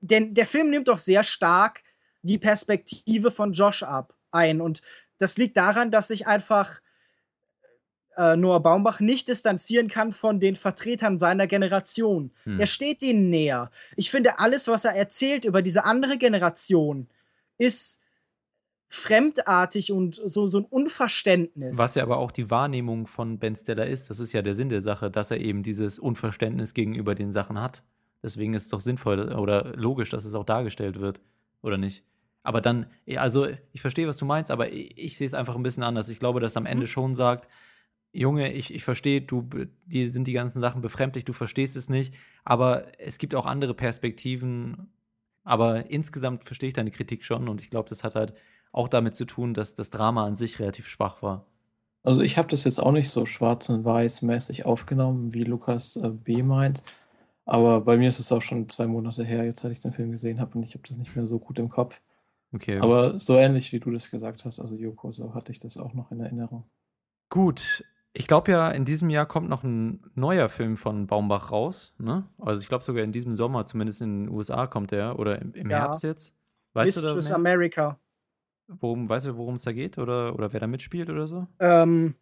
denn der Film nimmt doch sehr stark die Perspektive von Josh ab ein. Und das liegt daran, dass sich einfach äh, Noah Baumbach nicht distanzieren kann von den Vertretern seiner Generation. Hm. Er steht ihnen näher. Ich finde, alles, was er erzählt über diese andere Generation, ist fremdartig und so, so ein Unverständnis. Was ja aber auch die Wahrnehmung von Ben Stiller ist, das ist ja der Sinn der Sache, dass er eben dieses Unverständnis gegenüber den Sachen hat. Deswegen ist es doch sinnvoll oder logisch, dass es auch dargestellt wird, oder nicht? Aber dann, also ich verstehe, was du meinst, aber ich, ich sehe es einfach ein bisschen anders. Ich glaube, dass am Ende schon sagt, Junge, ich, ich verstehe, du, dir sind die ganzen Sachen befremdlich, du verstehst es nicht, aber es gibt auch andere Perspektiven. Aber insgesamt verstehe ich deine Kritik schon und ich glaube, das hat halt auch damit zu tun, dass das Drama an sich relativ schwach war. Also ich habe das jetzt auch nicht so schwarz und weiß mäßig aufgenommen, wie Lukas äh, B. meint. Aber bei mir ist es auch schon zwei Monate her, jetzt, seit ich den Film gesehen habe und ich habe das nicht mehr so gut im Kopf. Okay. Aber so ähnlich wie du das gesagt hast, also Yoko, so hatte ich das auch noch in Erinnerung. Gut, ich glaube ja, in diesem Jahr kommt noch ein neuer Film von Baumbach raus. Ne? Also ich glaube sogar in diesem Sommer, zumindest in den USA kommt der oder im, im Ja. Herbst jetzt. Weißt du Mistress da mehr? America. worum, weißt du, worum es da geht oder, oder wer da mitspielt oder so? Ähm,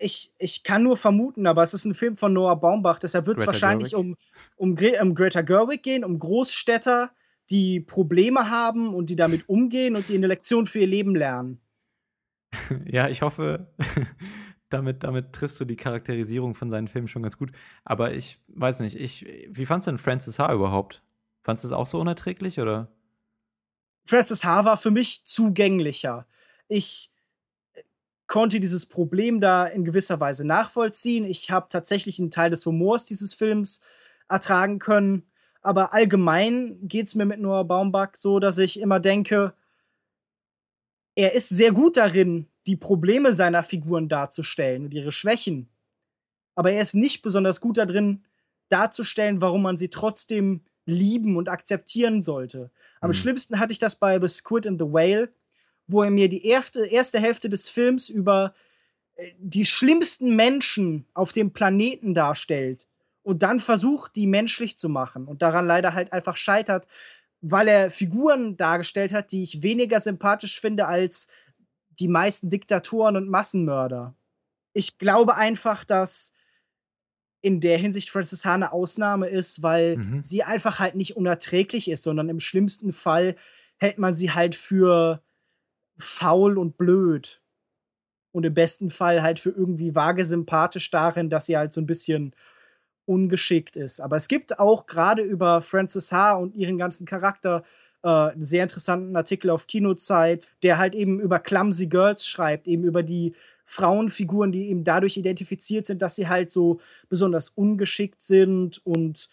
ich, ich kann nur vermuten, aber es ist ein Film von Noah Baumbach, deshalb wird es wahrscheinlich Gerwig? um, um, um Greta Gerwig gehen, um Großstädter, die Probleme haben und die damit umgehen und die eine Lektion für ihr Leben lernen. ja, ich hoffe, damit, damit triffst du die Charakterisierung von seinen Filmen schon ganz gut. Aber ich weiß nicht, ich, wie fandst du denn Francis H. überhaupt? Fandst du es auch so unerträglich oder? Francis H. war für mich zugänglicher. Ich konnte dieses Problem da in gewisser Weise nachvollziehen. Ich habe tatsächlich einen Teil des Humors dieses Films ertragen können. Aber allgemein geht es mir mit Noah Baumbach so, dass ich immer denke, er ist sehr gut darin, die Probleme seiner Figuren darzustellen und ihre Schwächen. Aber er ist nicht besonders gut darin, darzustellen, warum man sie trotzdem lieben und akzeptieren sollte. Am Hm. schlimmsten hatte ich das bei The Squid and the Whale, wo er mir die erste, erste Hälfte des Films über äh, die schlimmsten Menschen auf dem Planeten darstellt und dann versucht, die menschlich zu machen und daran leider halt einfach scheitert, weil er Figuren dargestellt hat, die ich weniger sympathisch finde als die meisten Diktatoren und Massenmörder. Ich glaube einfach, dass in der Hinsicht Frances H. eine Ausnahme ist, weil Mhm. sie einfach halt nicht unerträglich ist, sondern im schlimmsten Fall hält man sie halt für faul und blöd. Und im besten Fall halt für irgendwie vage sympathisch darin, dass sie halt so ein bisschen ungeschickt ist. Aber es gibt auch gerade über Frances H. und ihren ganzen Charakter äh, einen sehr interessanten Artikel auf Kinozeit, der halt eben über Clumsy Girls schreibt, eben über die Frauenfiguren, die eben dadurch identifiziert sind, dass sie halt so besonders ungeschickt sind und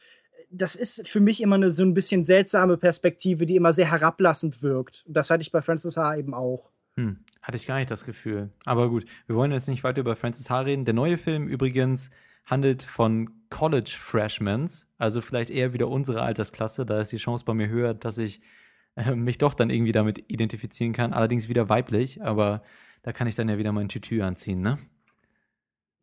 das ist für mich immer eine so ein bisschen seltsame Perspektive, die immer sehr herablassend wirkt. Und das hatte ich bei Francis H. eben auch. Hm, hatte ich gar nicht das Gefühl. Aber gut, wir wollen jetzt nicht weiter über Francis H. reden. Der neue Film übrigens handelt von College Freshmans, also vielleicht eher wieder unsere Altersklasse. Da ist die Chance bei mir höher, dass ich äh, mich doch dann irgendwie damit identifizieren kann. Allerdings wieder weiblich, aber da kann ich dann ja wieder mein Tütü anziehen, ne?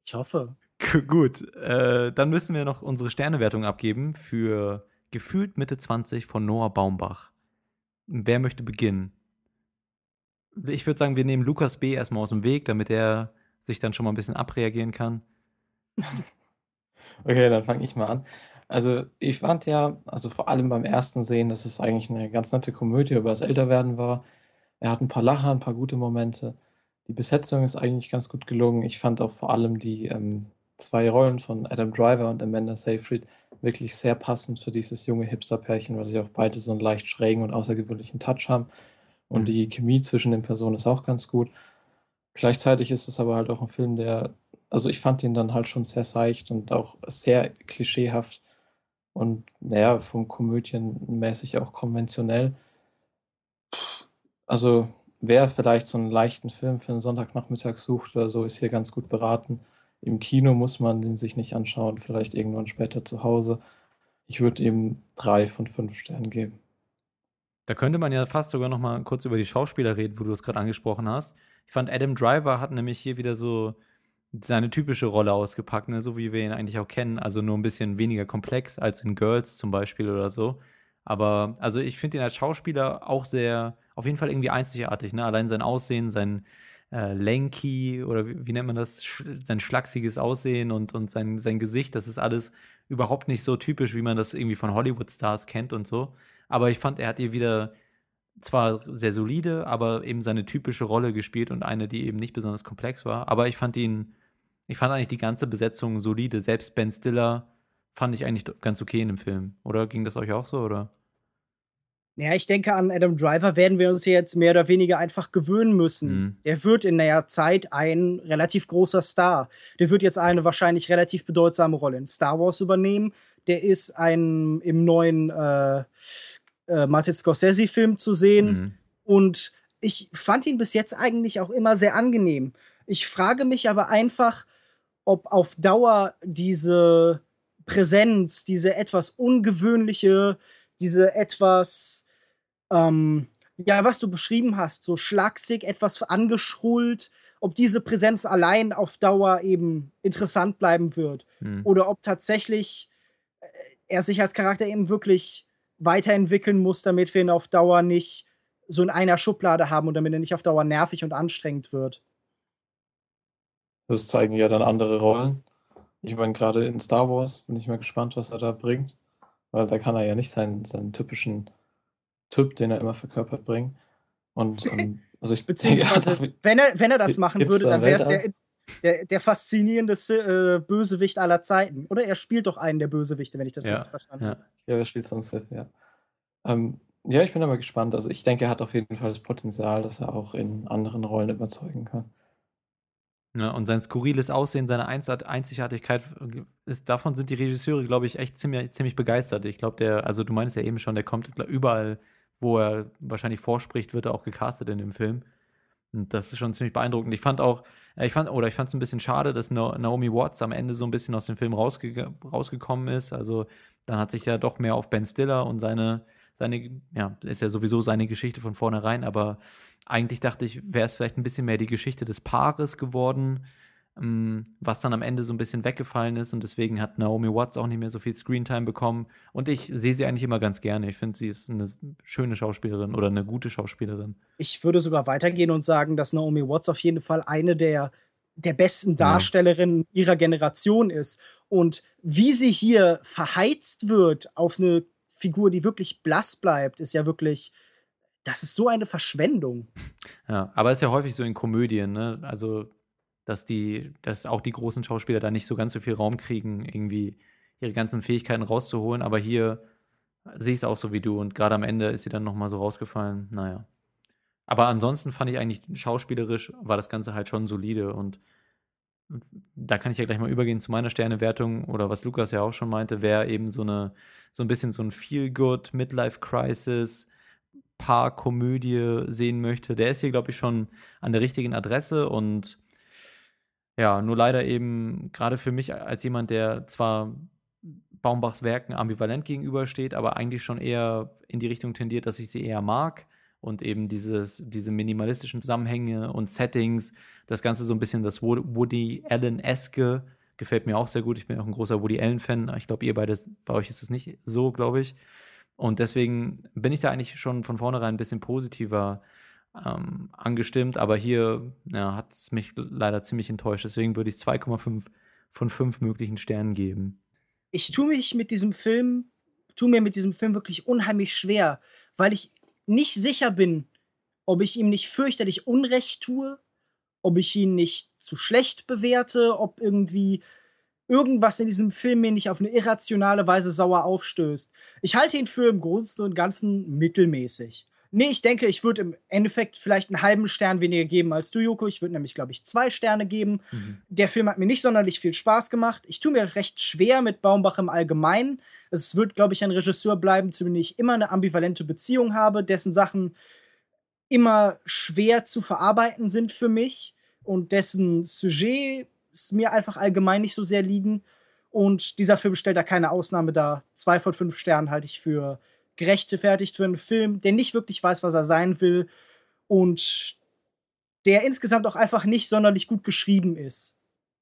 Ich hoffe. G gut, äh, dann müssen wir noch unsere Sternewertung abgeben für gefühlt Mitte 20 von Noah Baumbach. Wer möchte beginnen? Ich würde sagen, wir nehmen Lukas B. erstmal aus dem Weg, damit er sich dann schon mal ein bisschen abreagieren kann. Okay, dann fange ich mal an. Also ich fand ja, also vor allem beim ersten Sehen, dass es eigentlich eine ganz nette Komödie über das Älterwerden war. Er hat ein paar Lacher, ein paar gute Momente. Die Besetzung ist eigentlich ganz gut gelungen. Ich fand auch vor allem die ähm, zwei Rollen von Adam Driver und Amanda Seyfried wirklich sehr passend für dieses junge Hipster-Pärchen, weil sie auch beide so einen leicht schrägen und außergewöhnlichen Touch haben. Und Mhm. die Chemie zwischen den Personen ist auch ganz gut. Gleichzeitig ist es aber halt auch ein Film, der, also ich fand ihn dann halt schon sehr seicht und auch sehr klischeehaft und naja, vom Komödienmäßig auch konventionell. Also wer vielleicht so einen leichten Film für einen Sonntagnachmittag sucht oder so, ist hier ganz gut beraten. Im Kino muss man den sich nicht anschauen, vielleicht irgendwann später zu Hause. Ich würde ihm drei von fünf Sternen geben. Da könnte man ja fast sogar noch mal kurz über die Schauspieler reden, wo du es gerade angesprochen hast. Ich fand, Adam Driver hat nämlich hier wieder so seine typische Rolle ausgepackt, ne? so wie wir ihn eigentlich auch kennen. Also nur ein bisschen weniger komplex als in Girls zum Beispiel oder so. Aber also ich finde ihn als Schauspieler auch sehr, auf jeden Fall irgendwie einzigartig. Ne? Allein sein Aussehen, sein äh, lanky oder wie, wie, nennt man das, Sch sein schlachsiges Aussehen und, und sein, sein Gesicht, das ist alles überhaupt nicht so typisch, wie man das irgendwie von Hollywood-Stars kennt und so. Aber ich fand, er hat hier wieder zwar sehr solide, aber eben seine typische Rolle gespielt und eine, die eben nicht besonders komplex war. Aber ich fand ihn, ich fand eigentlich die ganze Besetzung solide. Selbst Ben Stiller fand ich eigentlich ganz okay in dem Film. Oder ging das euch auch so, oder? Ja, ich denke, an Adam Driver werden wir uns jetzt mehr oder weniger einfach gewöhnen müssen. Mhm. Der wird in der Zeit ein relativ großer Star. Der wird jetzt eine wahrscheinlich relativ bedeutsame Rolle in Star Wars übernehmen. Der ist ein im neuen äh, äh, Martin Scorsese-Film zu sehen. Mhm. Und ich fand ihn bis jetzt eigentlich auch immer sehr angenehm. Ich frage mich aber einfach, ob auf Dauer diese Präsenz, diese etwas ungewöhnliche, diese etwas, ähm, ja, was du beschrieben hast, so schlaksig, etwas angeschult, ob diese Präsenz allein auf Dauer eben interessant bleiben wird. Mhm. Oder ob tatsächlich äh, er sich als Charakter eben wirklich weiterentwickeln muss, damit wir ihn auf Dauer nicht so in einer Schublade haben und damit er nicht auf Dauer nervig und anstrengend wird. Das zeigen ja dann andere Rollen. Ich meine, gerade in Star Wars bin ich mal gespannt, was er da bringt. Weil da kann er ja nicht seinen, seinen typischen Typ, den er immer verkörpert, bringen. Und ähm, also ich Beziehungsweise, ja, wenn, er, wenn er das machen würde, dann wäre es der, der, der faszinierendste äh, Bösewicht aller Zeiten. Oder er spielt doch einen der Bösewichte, wenn ich das ja, richtig verstanden habe. Ja. ja, er spielt sonst Sith, ja. Ähm, ja, ich bin aber gespannt. Also ich denke, er hat auf jeden Fall das Potenzial, dass er auch in anderen Rollen überzeugen kann. Ja, und sein skurriles Aussehen, seine Einzigartigkeit, ist, davon sind die Regisseure, glaube ich, echt ziemlich, ziemlich begeistert. Ich glaube, der, also du meinst ja eben schon, der kommt überall, wo er wahrscheinlich vorspricht, wird er auch gecastet in dem Film. Und das ist schon ziemlich beeindruckend. Ich fand auch, äh, ich fand, oder ich fand es ein bisschen schade, dass Naomi Watts am Ende so ein bisschen aus dem Film rausge rausgekommen ist. Also dann hat sich ja doch mehr auf Ben Stiller und seine, seine, ja, ist ja sowieso seine Geschichte von vornherein, aber eigentlich dachte ich, wäre es vielleicht ein bisschen mehr die Geschichte des Paares geworden was dann am Ende so ein bisschen weggefallen ist und deswegen hat Naomi Watts auch nicht mehr so viel Screentime bekommen. Und ich sehe sie eigentlich immer ganz gerne. Ich finde, sie ist eine schöne Schauspielerin oder eine gute Schauspielerin. Ich würde sogar weitergehen und sagen, dass Naomi Watts auf jeden Fall eine der, der besten Darstellerinnen ja. ihrer Generation ist. Und wie sie hier verheizt wird auf eine Figur, die wirklich blass bleibt, ist ja wirklich das ist so eine Verschwendung. Ja, aber es ist ja häufig so in Komödien, ne? Also dass die, dass auch die großen Schauspieler da nicht so ganz so viel Raum kriegen, irgendwie ihre ganzen Fähigkeiten rauszuholen. Aber hier sehe ich es auch so wie du und gerade am Ende ist sie dann nochmal so rausgefallen. Naja. Aber ansonsten fand ich eigentlich schauspielerisch war das Ganze halt schon solide und da kann ich ja gleich mal übergehen zu meiner Sternewertung oder was Lukas ja auch schon meinte, wäre eben so eine, so ein bisschen so ein Feel-Good, Midlife-Crisis, Paar-Komödie sehen möchte. Der ist hier, glaube ich, schon an der richtigen Adresse und ja, nur leider eben gerade für mich als jemand, der zwar Baumbachs Werken ambivalent gegenübersteht, aber eigentlich schon eher in die Richtung tendiert, dass ich sie eher mag und eben dieses, diese minimalistischen Zusammenhänge und Settings, das Ganze so ein bisschen das Woody Allen-eske, gefällt mir auch sehr gut. Ich bin auch ein großer Woody Allen-Fan. Ich glaube, ihr beide, bei euch ist es nicht so, glaube ich. Und deswegen bin ich da eigentlich schon von vornherein ein bisschen positiver ähm, angestimmt, aber hier ja, hat es mich leider ziemlich enttäuscht. Deswegen würde ich 2,5 von 5 möglichen Sternen geben. Ich tue mich mit diesem Film, tue mir mit diesem Film wirklich unheimlich schwer, weil ich nicht sicher bin, ob ich ihm nicht fürchterlich Unrecht tue, ob ich ihn nicht zu schlecht bewerte, ob irgendwie irgendwas in diesem Film mir nicht auf eine irrationale Weise sauer aufstößt. Ich halte ihn für im Großen und Ganzen mittelmäßig. Nee, ich denke, ich würde im Endeffekt vielleicht einen halben Stern weniger geben als du, Joko. Ich würde nämlich, glaube ich, zwei Sterne geben. Mhm. Der Film hat mir nicht sonderlich viel Spaß gemacht. Ich tue mir recht schwer mit Baumbach im Allgemeinen. Es wird, glaube ich, ein Regisseur bleiben, zu dem ich immer eine ambivalente Beziehung habe, dessen Sachen immer schwer zu verarbeiten sind für mich und dessen Sujet mir einfach allgemein nicht so sehr liegen. Und dieser Film stellt da keine Ausnahme dar. Zwei von fünf Sternen halte ich für gerechtfertigt für einen Film, der nicht wirklich weiß, was er sein will und der insgesamt auch einfach nicht sonderlich gut geschrieben ist.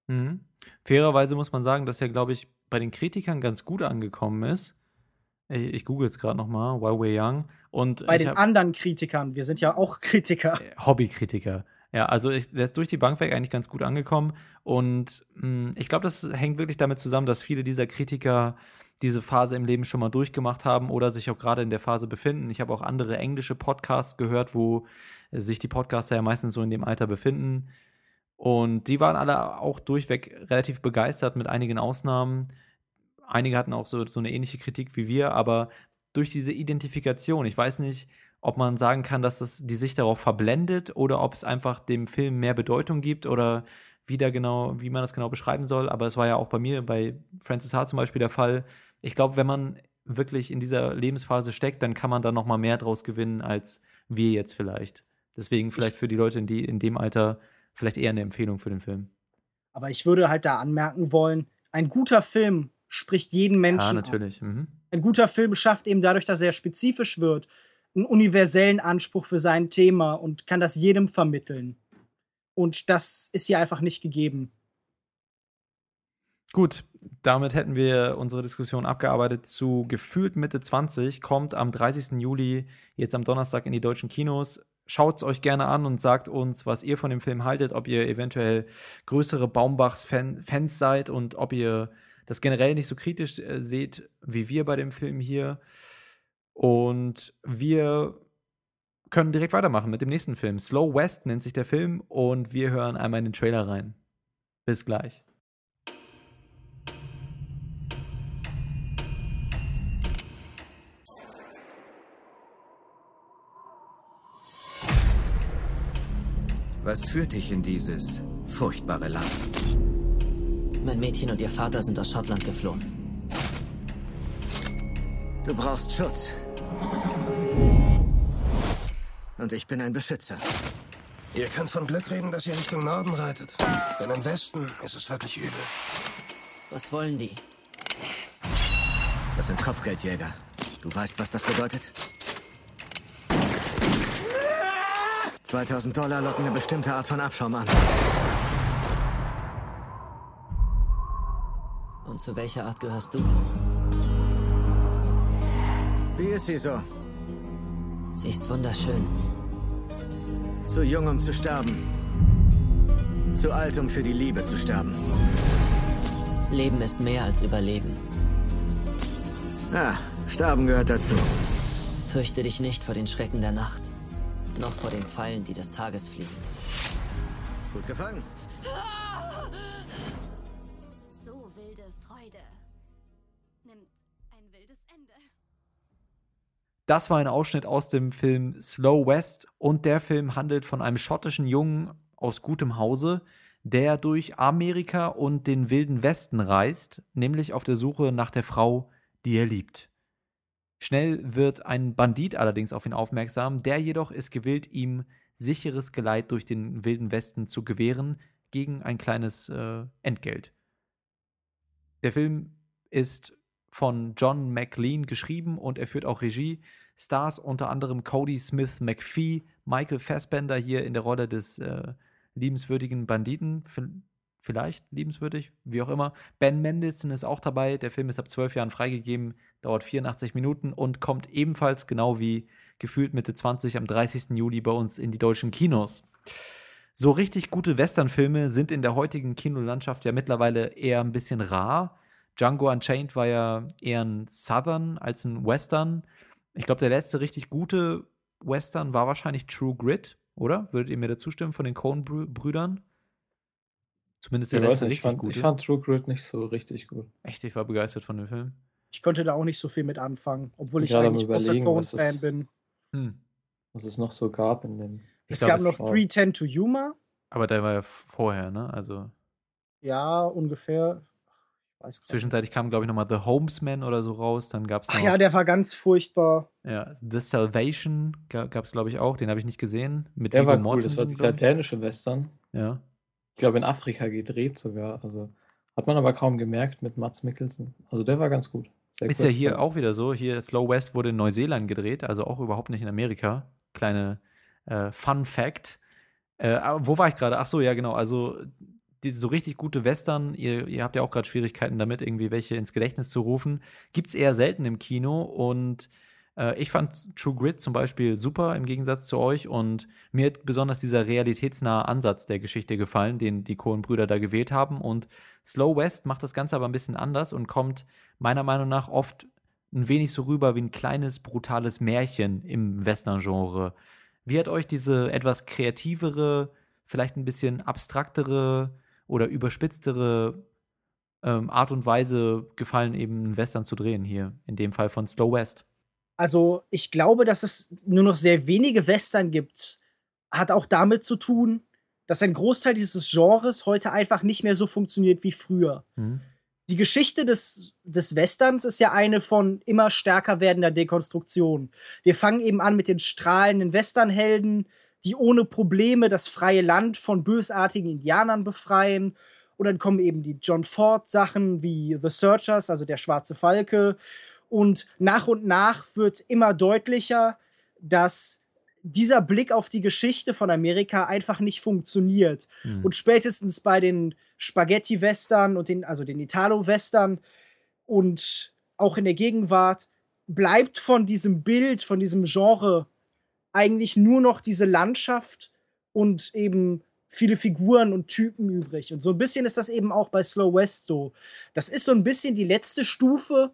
Mhm. Fairerweise muss man sagen, dass er, glaube ich, bei den Kritikern ganz gut angekommen ist. Ich, ich google jetzt gerade nochmal, While We're Young. Und bei den anderen Kritikern, wir sind ja auch Kritiker. Äh, Hobbykritiker. Ja, also ich, der ist durch die Bank weg eigentlich ganz gut angekommen. Und mh, hm, ich glaube, das hängt wirklich damit zusammen, dass viele dieser Kritiker diese Phase im Leben schon mal durchgemacht haben oder sich auch gerade in der Phase befinden. Ich habe auch andere englische Podcasts gehört, wo sich die Podcaster ja meistens so in dem Alter befinden. Und die waren alle auch durchweg relativ begeistert mit einigen Ausnahmen. Einige hatten auch so, so eine ähnliche Kritik wie wir, aber durch diese Identifikation, ich weiß nicht, ob man sagen kann, dass das die sich darauf verblendet oder ob es einfach dem Film mehr Bedeutung gibt oder wie da genau, wie man das genau beschreiben soll. Aber es war ja auch bei mir, bei Francis H. zum Beispiel der Fall. Ich glaube, wenn man wirklich in dieser Lebensphase steckt, dann kann man da noch mal mehr draus gewinnen als wir jetzt vielleicht. Deswegen vielleicht für die Leute in, die, in dem Alter vielleicht eher eine Empfehlung für den Film. Aber ich würde halt da anmerken wollen, ein guter Film spricht jeden Menschen. Ja, natürlich. Mhm. Ein guter Film schafft eben dadurch, dass er spezifisch wird, einen universellen Anspruch für sein Thema und kann das jedem vermitteln. Und das ist hier einfach nicht gegeben. Gut, damit hätten wir unsere Diskussion abgearbeitet zu gefühlt Mitte 20, kommt am 30. Juli jetzt am Donnerstag in die deutschen Kinos. Schaut es euch gerne an und sagt uns, was ihr von dem Film haltet, ob ihr eventuell größere Baumbachs-Fans seid und ob ihr das generell nicht so kritisch äh, seht wie wir bei dem Film hier. Und wir können direkt weitermachen mit dem nächsten Film. Slow West nennt sich der Film und wir hören einmal in den Trailer rein. Bis gleich. Was führt dich in dieses furchtbare Land? Mein Mädchen und ihr Vater sind aus Schottland geflohen. Du brauchst Schutz. Und ich bin ein Beschützer. Ihr könnt von Glück reden, dass ihr Richtung Norden reitet. Denn im Westen ist es wirklich übel. Was wollen die? Das sind Kopfgeldjäger. Du weißt, was das bedeutet? 2000 Dollar locken eine bestimmte Art von Abschaum an. Und zu welcher Art gehörst du? Wie ist sie so? Sie ist wunderschön. Zu jung, um zu sterben. Zu alt, um für die Liebe zu sterben. Leben ist mehr als Überleben. Ja, Sterben gehört dazu. Fürchte dich nicht vor den Schrecken der Nacht noch vor den Pfeilen, die des Tages fliegen. Gut gefangen. So wilde Freude nimmt ein wildes Ende. Das war ein Ausschnitt aus dem Film Slow West und der Film handelt von einem schottischen Jungen aus gutem Hause, der durch Amerika und den wilden Westen reist, nämlich auf der Suche nach der Frau, die er liebt. Schnell wird ein Bandit allerdings auf ihn aufmerksam, der jedoch ist gewillt, ihm sicheres Geleit durch den wilden Westen zu gewähren gegen ein kleines äh, Entgelt. Der Film ist von John McLean geschrieben und er führt auch Regie. Stars unter anderem Cody Smith McPhee, Michael Fassbender hier in der Rolle des äh, liebenswürdigen Banditen, vielleicht liebenswürdig, wie auch immer. Ben Mendelssohn ist auch dabei. Der Film ist ab zwölf Jahren freigegeben, dauert 84 Minuten und kommt ebenfalls genau wie gefühlt Mitte 20 am 30. Juli bei uns in die deutschen Kinos. So richtig gute Westernfilme sind in der heutigen Kinolandschaft ja mittlerweile eher ein bisschen rar. Django Unchained war ja eher ein Southern als ein Western. Ich glaube, der letzte richtig gute Western war wahrscheinlich True Grit, oder? Würdet ihr mir da zustimmen von den Coen-Brüdern? Zumindest der ich letzte nicht, ich fand, gute. Ich fand True Grit nicht so richtig gut. Echt, ich war begeistert von dem Film. Ich konnte da auch nicht so viel mit anfangen, obwohl ich, ich eigentlich großer Coen-Fan bin. Hm. Was es noch so gab in dem. Es glaub, gab noch 310 to Yuma. Aber der war ja vorher, ne? Also. Ja, ungefähr. Zwischenzeitlich kam, glaube ich, nochmal The Homesman oder so raus. Dann gab es Ach ja, der war ganz furchtbar. Ja, The Salvation gab es, glaube ich, auch. Den habe ich nicht gesehen. Mit der Viggo war cool. Mortensen, das war dieser dänische Western. Ja. Ich glaube, in Afrika gedreht sogar. Also hat man aber kaum gemerkt mit Mats Mikkelsen. Also der war ganz gut. sehr Ist ja hier vor- auch wieder so. Hier Slow West wurde in Neuseeland gedreht, also auch überhaupt nicht in Amerika. Kleine äh, Fun Fact. Äh, aber wo war ich gerade? Ach so, ja, genau. Also diese so richtig gute Western, ihr, ihr habt ja auch gerade Schwierigkeiten damit, irgendwie welche ins Gedächtnis zu rufen. Gibt es eher selten im Kino und äh, ich fand True Grit zum Beispiel super im Gegensatz zu euch und mir hat besonders dieser realitätsnahe Ansatz der Geschichte gefallen, den die Coen-Brüder da gewählt haben. Und Slow West macht das Ganze aber ein bisschen anders und kommt meiner Meinung nach oft ein wenig so rüber wie ein kleines, brutales Märchen im Western-Genre. Wie hat euch diese etwas kreativere, vielleicht ein bisschen abstraktere oder überspitztere ähm, Art und Weise gefallen, eben einen Western zu drehen hier, in dem Fall von Slow West? Also, ich glaube, dass es nur noch sehr wenige Western gibt. Hat auch damit zu tun, dass ein Großteil dieses Genres heute einfach nicht mehr so funktioniert wie früher. Mhm. Die Geschichte des, des Westerns ist ja eine von immer stärker werdender Dekonstruktion. Wir fangen eben an mit den strahlenden Westernhelden, die ohne Probleme das freie Land von bösartigen Indianern befreien. Und dann kommen eben die John Ford-Sachen wie The Searchers, also der schwarze Falke. Und nach und nach wird immer deutlicher, dass dieser Blick auf die Geschichte von Amerika einfach nicht funktioniert. Mhm. Und spätestens bei den Spaghetti-Western und den, also den Italo-Western und auch in der Gegenwart bleibt von diesem Bild, von diesem Genre eigentlich nur noch diese Landschaft und eben viele Figuren und Typen übrig. Und so ein bisschen ist das eben auch bei Slow West so. Das ist so ein bisschen die letzte Stufe,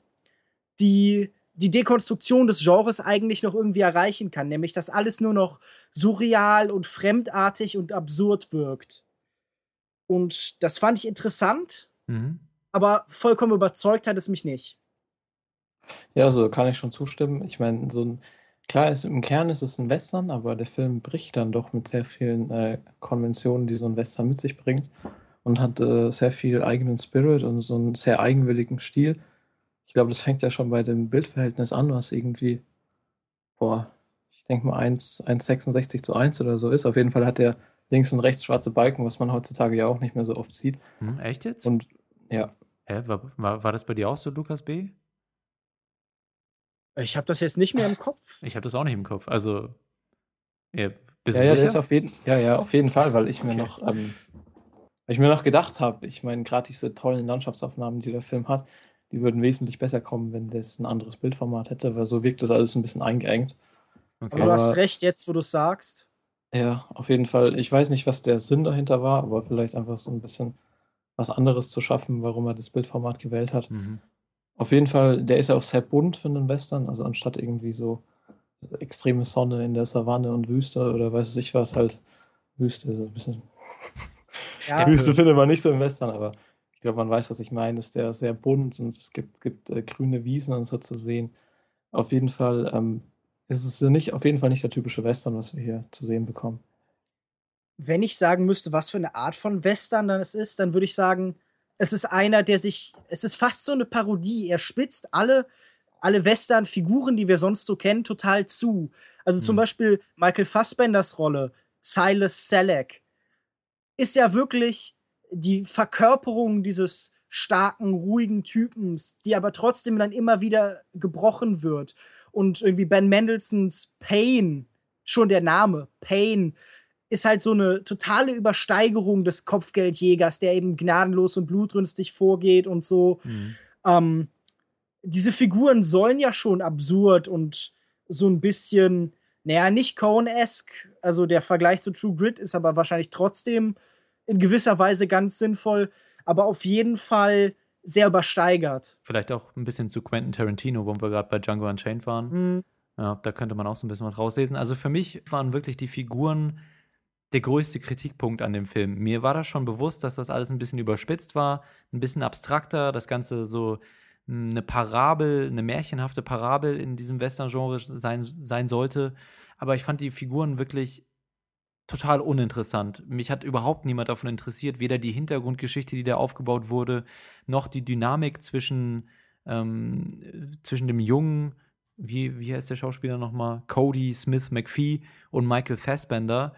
die die Dekonstruktion des Genres eigentlich noch irgendwie erreichen kann, nämlich dass alles nur noch surreal und fremdartig und absurd wirkt. Und das fand ich interessant, Mhm. aber vollkommen überzeugt hat es mich nicht. Ja, also kann ich schon zustimmen. Ich meine, so ein, klar ist im Kern ist es ein Western, aber der Film bricht dann doch mit sehr vielen äh, Konventionen, die so ein Western mit sich bringt und hat äh, sehr viel eigenen Spirit und so einen sehr eigenwilligen Stil. Ich glaube, das fängt ja schon bei dem Bildverhältnis an, was irgendwie, boah, ich denke mal 1 1,66 zu 1 oder so ist. Auf jeden Fall hat er links und rechts schwarze Balken, was man heutzutage ja auch nicht mehr so oft sieht. Hm, echt jetzt? Und ja, Hä, war, war, war das bei dir auch so, Lukas B? Ich habe das jetzt nicht mehr im Kopf. Ich habe das auch nicht im Kopf. Also, ja, bist Ja, du ja, der sicher? ist auf jeden, ja, ja, auf jeden Fall, weil ich mir Okay. noch, ähm, weil ich mir noch gedacht habe, ich meine, gerade diese tollen Landschaftsaufnahmen, die der Film hat, die würden wesentlich besser kommen, wenn das ein anderes Bildformat hätte, weil so wirkt das alles ein bisschen eingeengt. okay. Aber du hast recht, jetzt wo du es sagst. Ja, auf jeden Fall. Ich weiß nicht, was der Sinn dahinter war, aber vielleicht einfach so ein bisschen was anderes zu schaffen, warum er das Bildformat gewählt hat. Mhm. Auf jeden Fall, der ist ja auch sehr bunt für einen Western, also anstatt irgendwie so extreme Sonne in der Savanne und Wüste oder weiß ich was, halt Wüste, so ein bisschen. Ja, Wüste findet man nicht so im Western, aber ich glaube, man weiß, was ich meine. Ist der sehr bunt und es gibt, gibt äh, grüne Wiesen und so zu sehen. Auf jeden Fall ähm, ist es nicht, auf jeden Fall nicht der typische Western, was wir hier zu sehen bekommen. wenn ich sagen müsste, was für eine Art von Western dann es ist, dann würde ich sagen, es ist einer, der sich, es ist fast so eine Parodie. Er spitzt alle, alle Western-Figuren, die wir sonst so kennen, total zu. Also zum Hm. Beispiel Michael Fassbenders Rolle, Silas Selleck, ist ja wirklich die Verkörperung dieses starken, ruhigen Typens, die aber trotzdem dann immer wieder gebrochen wird. Und irgendwie Ben Mendelssohns Pain, schon der Name, Pain, ist halt so eine totale Übersteigerung des Kopfgeldjägers, der eben gnadenlos und blutrünstig vorgeht und so. Mhm. Ähm, diese Figuren sollen ja schon absurd und so ein bisschen, naja, nicht Coen-esque. Also der Vergleich zu True Grit ist aber wahrscheinlich trotzdem in gewisser Weise ganz sinnvoll, aber auf jeden Fall sehr übersteigert. Vielleicht auch ein bisschen zu Quentin Tarantino, wo wir gerade bei Django Unchained waren. Hm. Ja, da könnte man auch so ein bisschen was rauslesen. Also für mich waren wirklich die Figuren der größte Kritikpunkt an dem Film. Mir war das schon bewusst, dass das alles ein bisschen überspitzt war, ein bisschen abstrakter, das Ganze so mh, eine Parabel, eine märchenhafte Parabel in diesem Western-Genre sein, sein sollte. Aber ich fand die Figuren wirklich total uninteressant. Mich hat überhaupt niemand davon interessiert, weder die Hintergrundgeschichte, die da aufgebaut wurde, noch die Dynamik zwischen, ähm, zwischen dem jungen, wie, wie heißt der Schauspieler nochmal? Cody Smith McPhee und Michael Fassbender.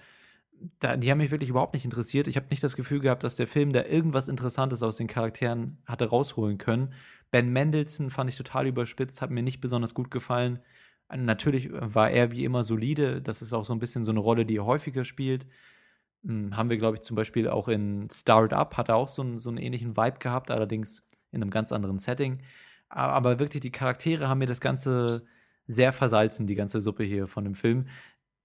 Da, die haben mich wirklich überhaupt nicht interessiert. Ich habe nicht das Gefühl gehabt, dass der Film da irgendwas Interessantes aus den Charakteren hatte rausholen können. Ben Mendelssohn fand ich total überspitzt, hat mir nicht besonders gut gefallen. Natürlich war er wie immer solide. Das ist auch so ein bisschen so eine Rolle, die er häufiger spielt. Hm, haben wir, glaube ich, zum Beispiel auch in Startup, hat er auch so einen, so einen ähnlichen Vibe gehabt, allerdings in einem ganz anderen Setting. Aber wirklich, die Charaktere haben mir das Ganze sehr versalzen, die ganze Suppe hier von dem Film.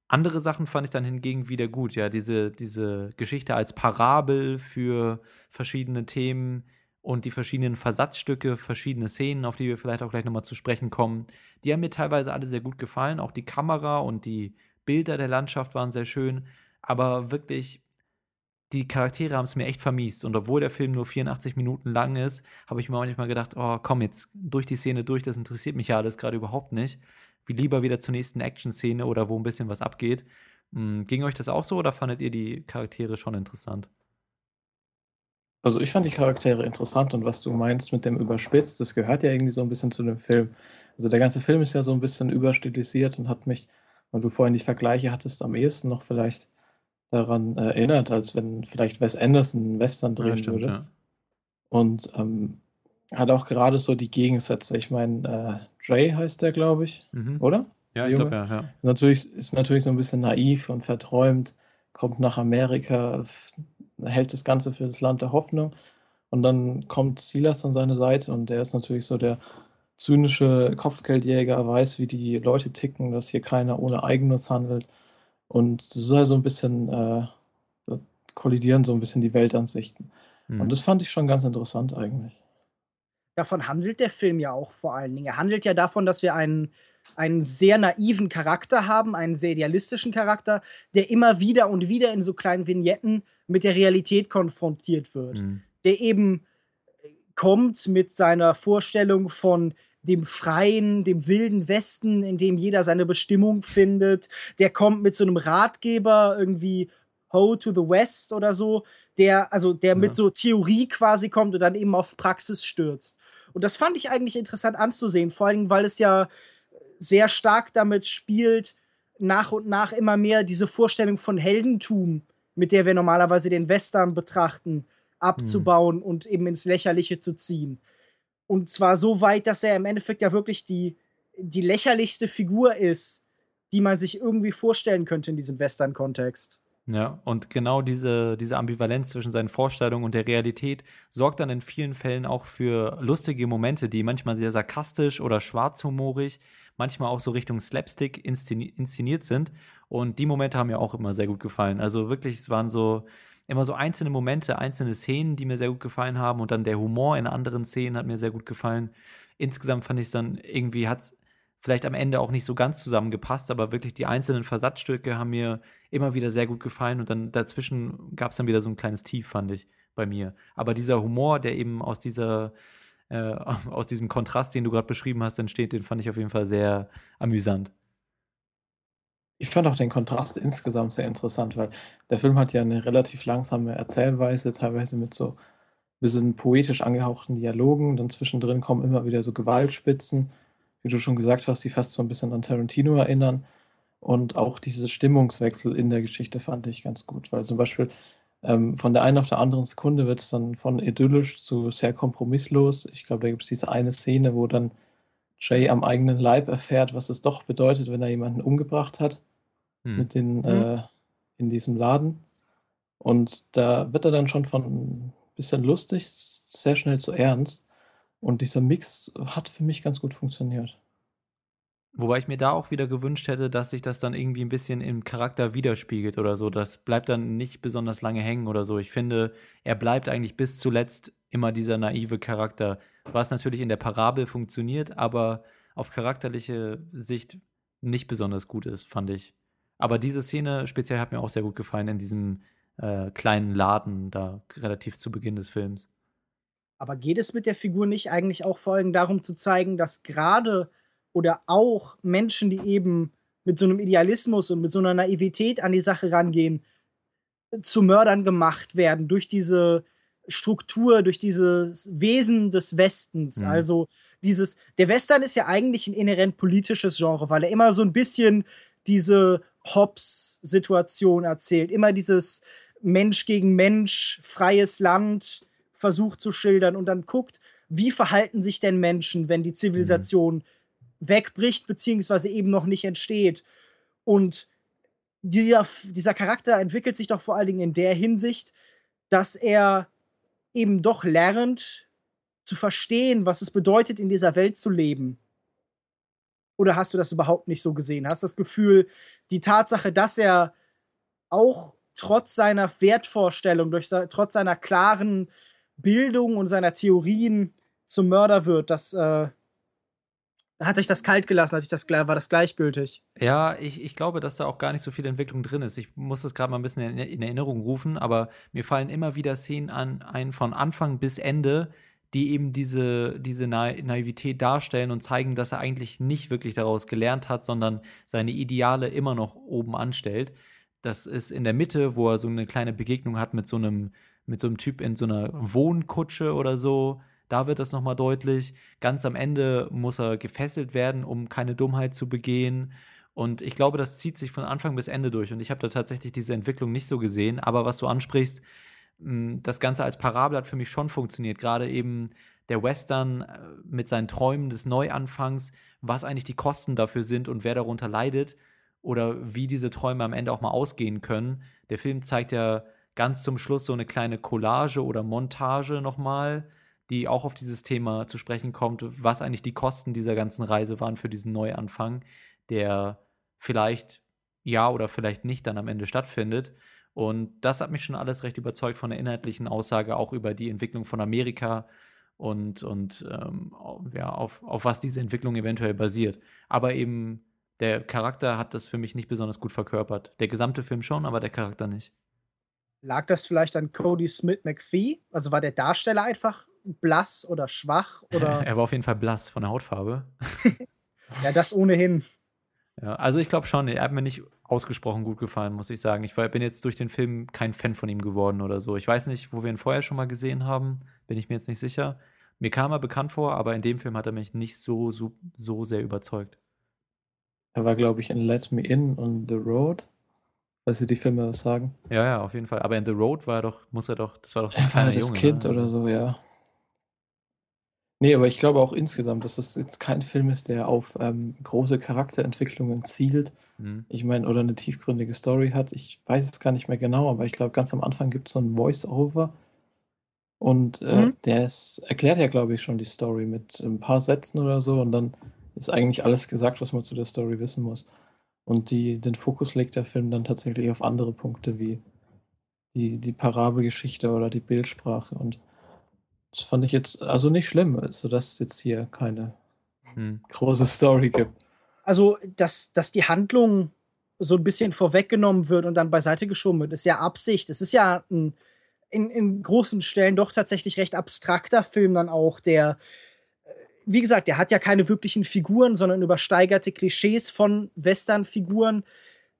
Andere Sachen fand ich dann hingegen wieder gut. Ja, diese, diese Geschichte als Parabel für verschiedene Themen und die verschiedenen Versatzstücke, verschiedene Szenen, auf die wir vielleicht auch gleich nochmal zu sprechen kommen, die haben mir teilweise alle sehr gut gefallen. Auch die Kamera und die Bilder der Landschaft waren sehr schön. Aber wirklich, die Charaktere haben es mir echt vermiest. Und obwohl der Film nur 84 Minuten lang ist, habe ich mir manchmal gedacht, oh, komm jetzt durch die Szene durch, das interessiert mich ja alles gerade überhaupt nicht wie lieber wieder zur nächsten Action-Szene oder wo ein bisschen was abgeht. Hm, ging euch das auch so oder fandet ihr die Charaktere schon interessant? Also ich fand die Charaktere interessant und was du meinst mit dem Überspitzt, das gehört ja irgendwie so ein bisschen zu dem Film. Also der ganze Film ist ja so ein bisschen überstilisiert und hat mich, weil du vorhin die Vergleiche hattest, am ehesten noch vielleicht daran äh, erinnert, als wenn vielleicht Wes Anderson einen Western drehen ja, stimmt, würde. Ja. Und ähm, hat auch gerade so die Gegensätze. Ich meine, äh, Jay heißt der, glaube ich, mhm. oder? Ja, ich glaube, ja, ja. Natürlich, ist natürlich so ein bisschen naiv und verträumt, kommt nach Amerika, hält das Ganze für das Land der Hoffnung. Und dann kommt Silas an seine Seite und der ist natürlich so der zynische Kopfgeldjäger, weiß, wie die Leute ticken, dass hier keiner ohne Eigennutz handelt. Und das ist halt so ein bisschen, äh, kollidieren so ein bisschen die Weltansichten. Mhm. Und das fand ich schon ganz interessant eigentlich davon handelt der Film ja auch vor allen Dingen. Er handelt ja davon, dass wir einen, einen sehr naiven Charakter haben, einen sehr idealistischen Charakter, der immer wieder und wieder in so kleinen Vignetten mit der Realität konfrontiert wird. Mhm. Der eben kommt mit seiner Vorstellung von dem freien, dem wilden Westen, in dem jeder seine Bestimmung findet. Der kommt mit so einem Ratgeber irgendwie Ho to the West oder so, der also der ja. mit so Theorie quasi kommt und dann eben auf Praxis stürzt. Und das fand ich eigentlich interessant anzusehen, vor allem, weil es ja sehr stark damit spielt, nach und nach immer mehr diese Vorstellung von Heldentum, mit der wir normalerweise den Western betrachten, abzubauen mhm. und eben ins Lächerliche zu ziehen. Und zwar so weit, dass er im Endeffekt ja wirklich die, die lächerlichste Figur ist, die man sich irgendwie vorstellen könnte in diesem Western-Kontext. Ja, und genau diese, diese Ambivalenz zwischen seinen Vorstellungen und der Realität sorgt dann in vielen Fällen auch für lustige Momente, die manchmal sehr sarkastisch oder schwarzhumorig, manchmal auch so Richtung Slapstick inszeniert sind. Und die Momente haben mir auch immer sehr gut gefallen. Also wirklich, es waren so immer so einzelne Momente, einzelne Szenen, die mir sehr gut gefallen haben. Und dann der Humor in anderen Szenen hat mir sehr gut gefallen. Insgesamt fand ich es dann irgendwie, hat es vielleicht am Ende auch nicht so ganz zusammengepasst, aber wirklich die einzelnen Versatzstücke haben mir immer wieder sehr gut gefallen und dann dazwischen gab es dann wieder so ein kleines Tief, fand ich bei mir. Aber dieser Humor, der eben aus dieser äh, aus diesem Kontrast, den du gerade beschrieben hast, entsteht, den fand ich auf jeden Fall sehr amüsant. Ich fand auch den Kontrast insgesamt sehr interessant, weil der Film hat ja eine relativ langsame Erzählweise, teilweise mit so ein bisschen poetisch angehauchten Dialogen. Dann zwischendrin kommen immer wieder so Gewaltspitzen wie du schon gesagt hast, die fast so ein bisschen an Tarantino erinnern. Und auch diese Stimmungswechsel in der Geschichte fand ich ganz gut, weil zum Beispiel ähm, von der einen auf der anderen Sekunde wird es dann von idyllisch zu sehr kompromisslos. Ich glaube, da gibt es diese eine Szene, wo dann Jay am eigenen Leib erfährt, was es doch bedeutet, wenn er jemanden umgebracht hat hm. mit den, mhm. äh, in diesem Laden. Und da wird er dann schon von ein bisschen lustig, sehr schnell zu ernst. Und dieser Mix hat für mich ganz gut funktioniert. Wobei ich mir da auch wieder gewünscht hätte, dass sich das dann irgendwie ein bisschen im Charakter widerspiegelt oder so. Das bleibt dann nicht besonders lange hängen oder so. Ich finde, er bleibt eigentlich bis zuletzt immer dieser naive Charakter, was natürlich in der Parabel funktioniert, aber auf charakterliche Sicht nicht besonders gut ist, fand ich. Aber diese Szene speziell hat mir auch sehr gut gefallen in diesem äh, kleinen Laden da relativ zu Beginn des Films. Aber geht es mit der Figur nicht eigentlich auch vor allem darum zu zeigen, dass gerade oder auch Menschen, die eben mit so einem Idealismus und mit so einer Naivität an die Sache rangehen, zu Mördern gemacht werden durch diese Struktur, durch dieses Wesen des Westens. Mhm. Also dieses, der Western ist ja eigentlich ein inhärent politisches Genre, weil er immer so ein bisschen diese Hobbes-Situation erzählt, immer dieses Mensch gegen Mensch, freies Land, versucht zu schildern und dann guckt, wie verhalten sich denn Menschen, wenn die Zivilisation mhm. wegbricht, beziehungsweise eben noch nicht entsteht. Und dieser, dieser Charakter entwickelt sich doch vor allen Dingen in der Hinsicht, dass er eben doch lernt zu verstehen, was es bedeutet, in dieser Welt zu leben. Oder hast du das überhaupt nicht so gesehen? Hast du das Gefühl, die Tatsache, dass er auch trotz seiner Wertvorstellung, durch, trotz seiner klaren Bildung und seiner Theorien zum Mörder wird, das äh, hat sich das kalt gelassen, hat sich das, war das gleichgültig. Ja, ich, ich glaube, dass da auch gar nicht so viel Entwicklung drin ist. Ich muss das gerade mal ein bisschen in, in, Erinnerung rufen, aber mir fallen immer wieder Szenen an, ein von Anfang bis Ende, die eben diese, diese Na Naivität darstellen und zeigen, dass er eigentlich nicht wirklich daraus gelernt hat, sondern seine Ideale immer noch oben anstellt. Das ist in der Mitte, wo er so eine kleine Begegnung hat mit so einem, mit so einem Typ in so einer Wohnkutsche oder so. Da wird das nochmal deutlich. Ganz am Ende muss er gefesselt werden, um keine Dummheit zu begehen. Und ich glaube, das zieht sich von Anfang bis Ende durch. Und ich habe da tatsächlich diese Entwicklung nicht so gesehen. Aber was du ansprichst, das Ganze als Parabel hat für mich schon funktioniert. Gerade eben der Western äh, mit seinen Träumen des Neuanfangs, was eigentlich die Kosten dafür sind und wer darunter leidet oder wie diese Träume am Ende auch mal ausgehen können. Der Film zeigt ja ganz zum Schluss so eine kleine Collage oder Montage nochmal, die auch auf dieses Thema zu sprechen kommt, was eigentlich die Kosten dieser ganzen Reise waren für diesen Neuanfang, der vielleicht ja oder vielleicht nicht dann am Ende stattfindet. Und das hat mich schon alles recht überzeugt von der inhaltlichen Aussage, auch über die Entwicklung von Amerika und, und ähm, ja, auf, auf was diese Entwicklung eventuell basiert. Aber eben der Charakter hat das für mich nicht besonders gut verkörpert. Der gesamte Film schon, aber der Charakter nicht. Lag das vielleicht an Cody Smith McPhee? Also war der Darsteller einfach blass oder schwach? Oder? er war auf jeden Fall blass von der Hautfarbe. ja, das ohnehin. Ja, also ich glaube schon, er hat mir nicht ausgesprochen gut gefallen, muss ich sagen. Ich war, bin jetzt durch den Film kein Fan von ihm geworden oder so. Ich weiß nicht, wo wir ihn vorher schon mal gesehen haben, bin ich mir jetzt nicht sicher. Mir kam er bekannt vor, aber in dem Film hat er mich nicht so, so, so sehr überzeugt. Er war, glaube ich, in Let Me In und The Road. Weißt du, die Filme was sagen? Ja, ja, auf jeden Fall. Aber in The Road war er doch, muss er doch, das war doch so ein er kleiner war das Junge, Kind ne? oder also so, ja. Nee, aber ich glaube auch insgesamt, dass das jetzt kein Film ist, der auf ähm, große Charakterentwicklungen zielt. Mhm. Ich meine, oder eine tiefgründige Story hat. Ich weiß es gar nicht mehr genau, aber ich glaube, ganz am Anfang gibt es so ein Voice-Over. Und äh, mhm. der ist, erklärt ja, glaube ich, schon die Story mit ein paar Sätzen oder so. Und dann ist eigentlich alles gesagt, was man zu der Story wissen muss. Und die, den Fokus legt der Film dann tatsächlich auf andere Punkte wie die, die Parabelgeschichte oder die Bildsprache. Und das fand ich jetzt also nicht schlimm, also dass es jetzt hier keine hm. große Story gibt. Also, dass, dass die Handlung so ein bisschen vorweggenommen wird und dann beiseite geschoben wird, ist ja Absicht. Es ist ja ein, in, in großen Stellen doch tatsächlich recht abstrakter Film dann auch, der, äh, wie gesagt, der hat ja keine wirklichen Figuren, sondern übersteigerte Klischees von Western-Figuren,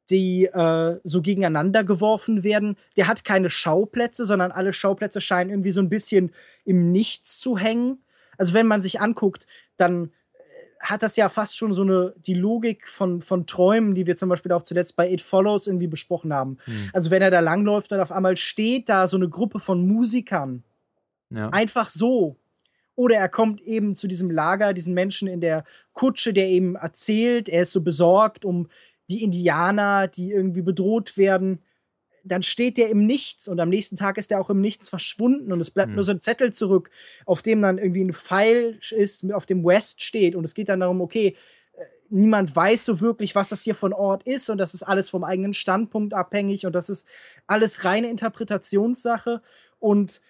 die äh, so gegeneinander geworfen werden. Der hat keine Schauplätze, sondern alle Schauplätze scheinen irgendwie so ein bisschen im Nichts zu hängen. Also wenn man sich anguckt, dann äh, hat das ja fast schon so eine die Logik von, von Träumen, die wir zum Beispiel auch zuletzt bei It Follows irgendwie besprochen haben. Hm. Also wenn er da langläuft, dann auf einmal steht da so eine Gruppe von Musikern. Ja. Einfach so. Oder er kommt eben zu diesem Lager, diesen Menschen in der Kutsche, der eben erzählt, er ist so besorgt um die Indianer, die irgendwie bedroht werden, dann steht der im Nichts und am nächsten Tag ist er auch im Nichts verschwunden und es bleibt mhm. nur so ein Zettel zurück, auf dem dann irgendwie ein Pfeil ist, auf dem West steht und es geht dann darum, okay, äh, niemand weiß so wirklich, was das hier von Ort ist und das ist alles vom eigenen Standpunkt abhängig und das ist alles reine Interpretationssache und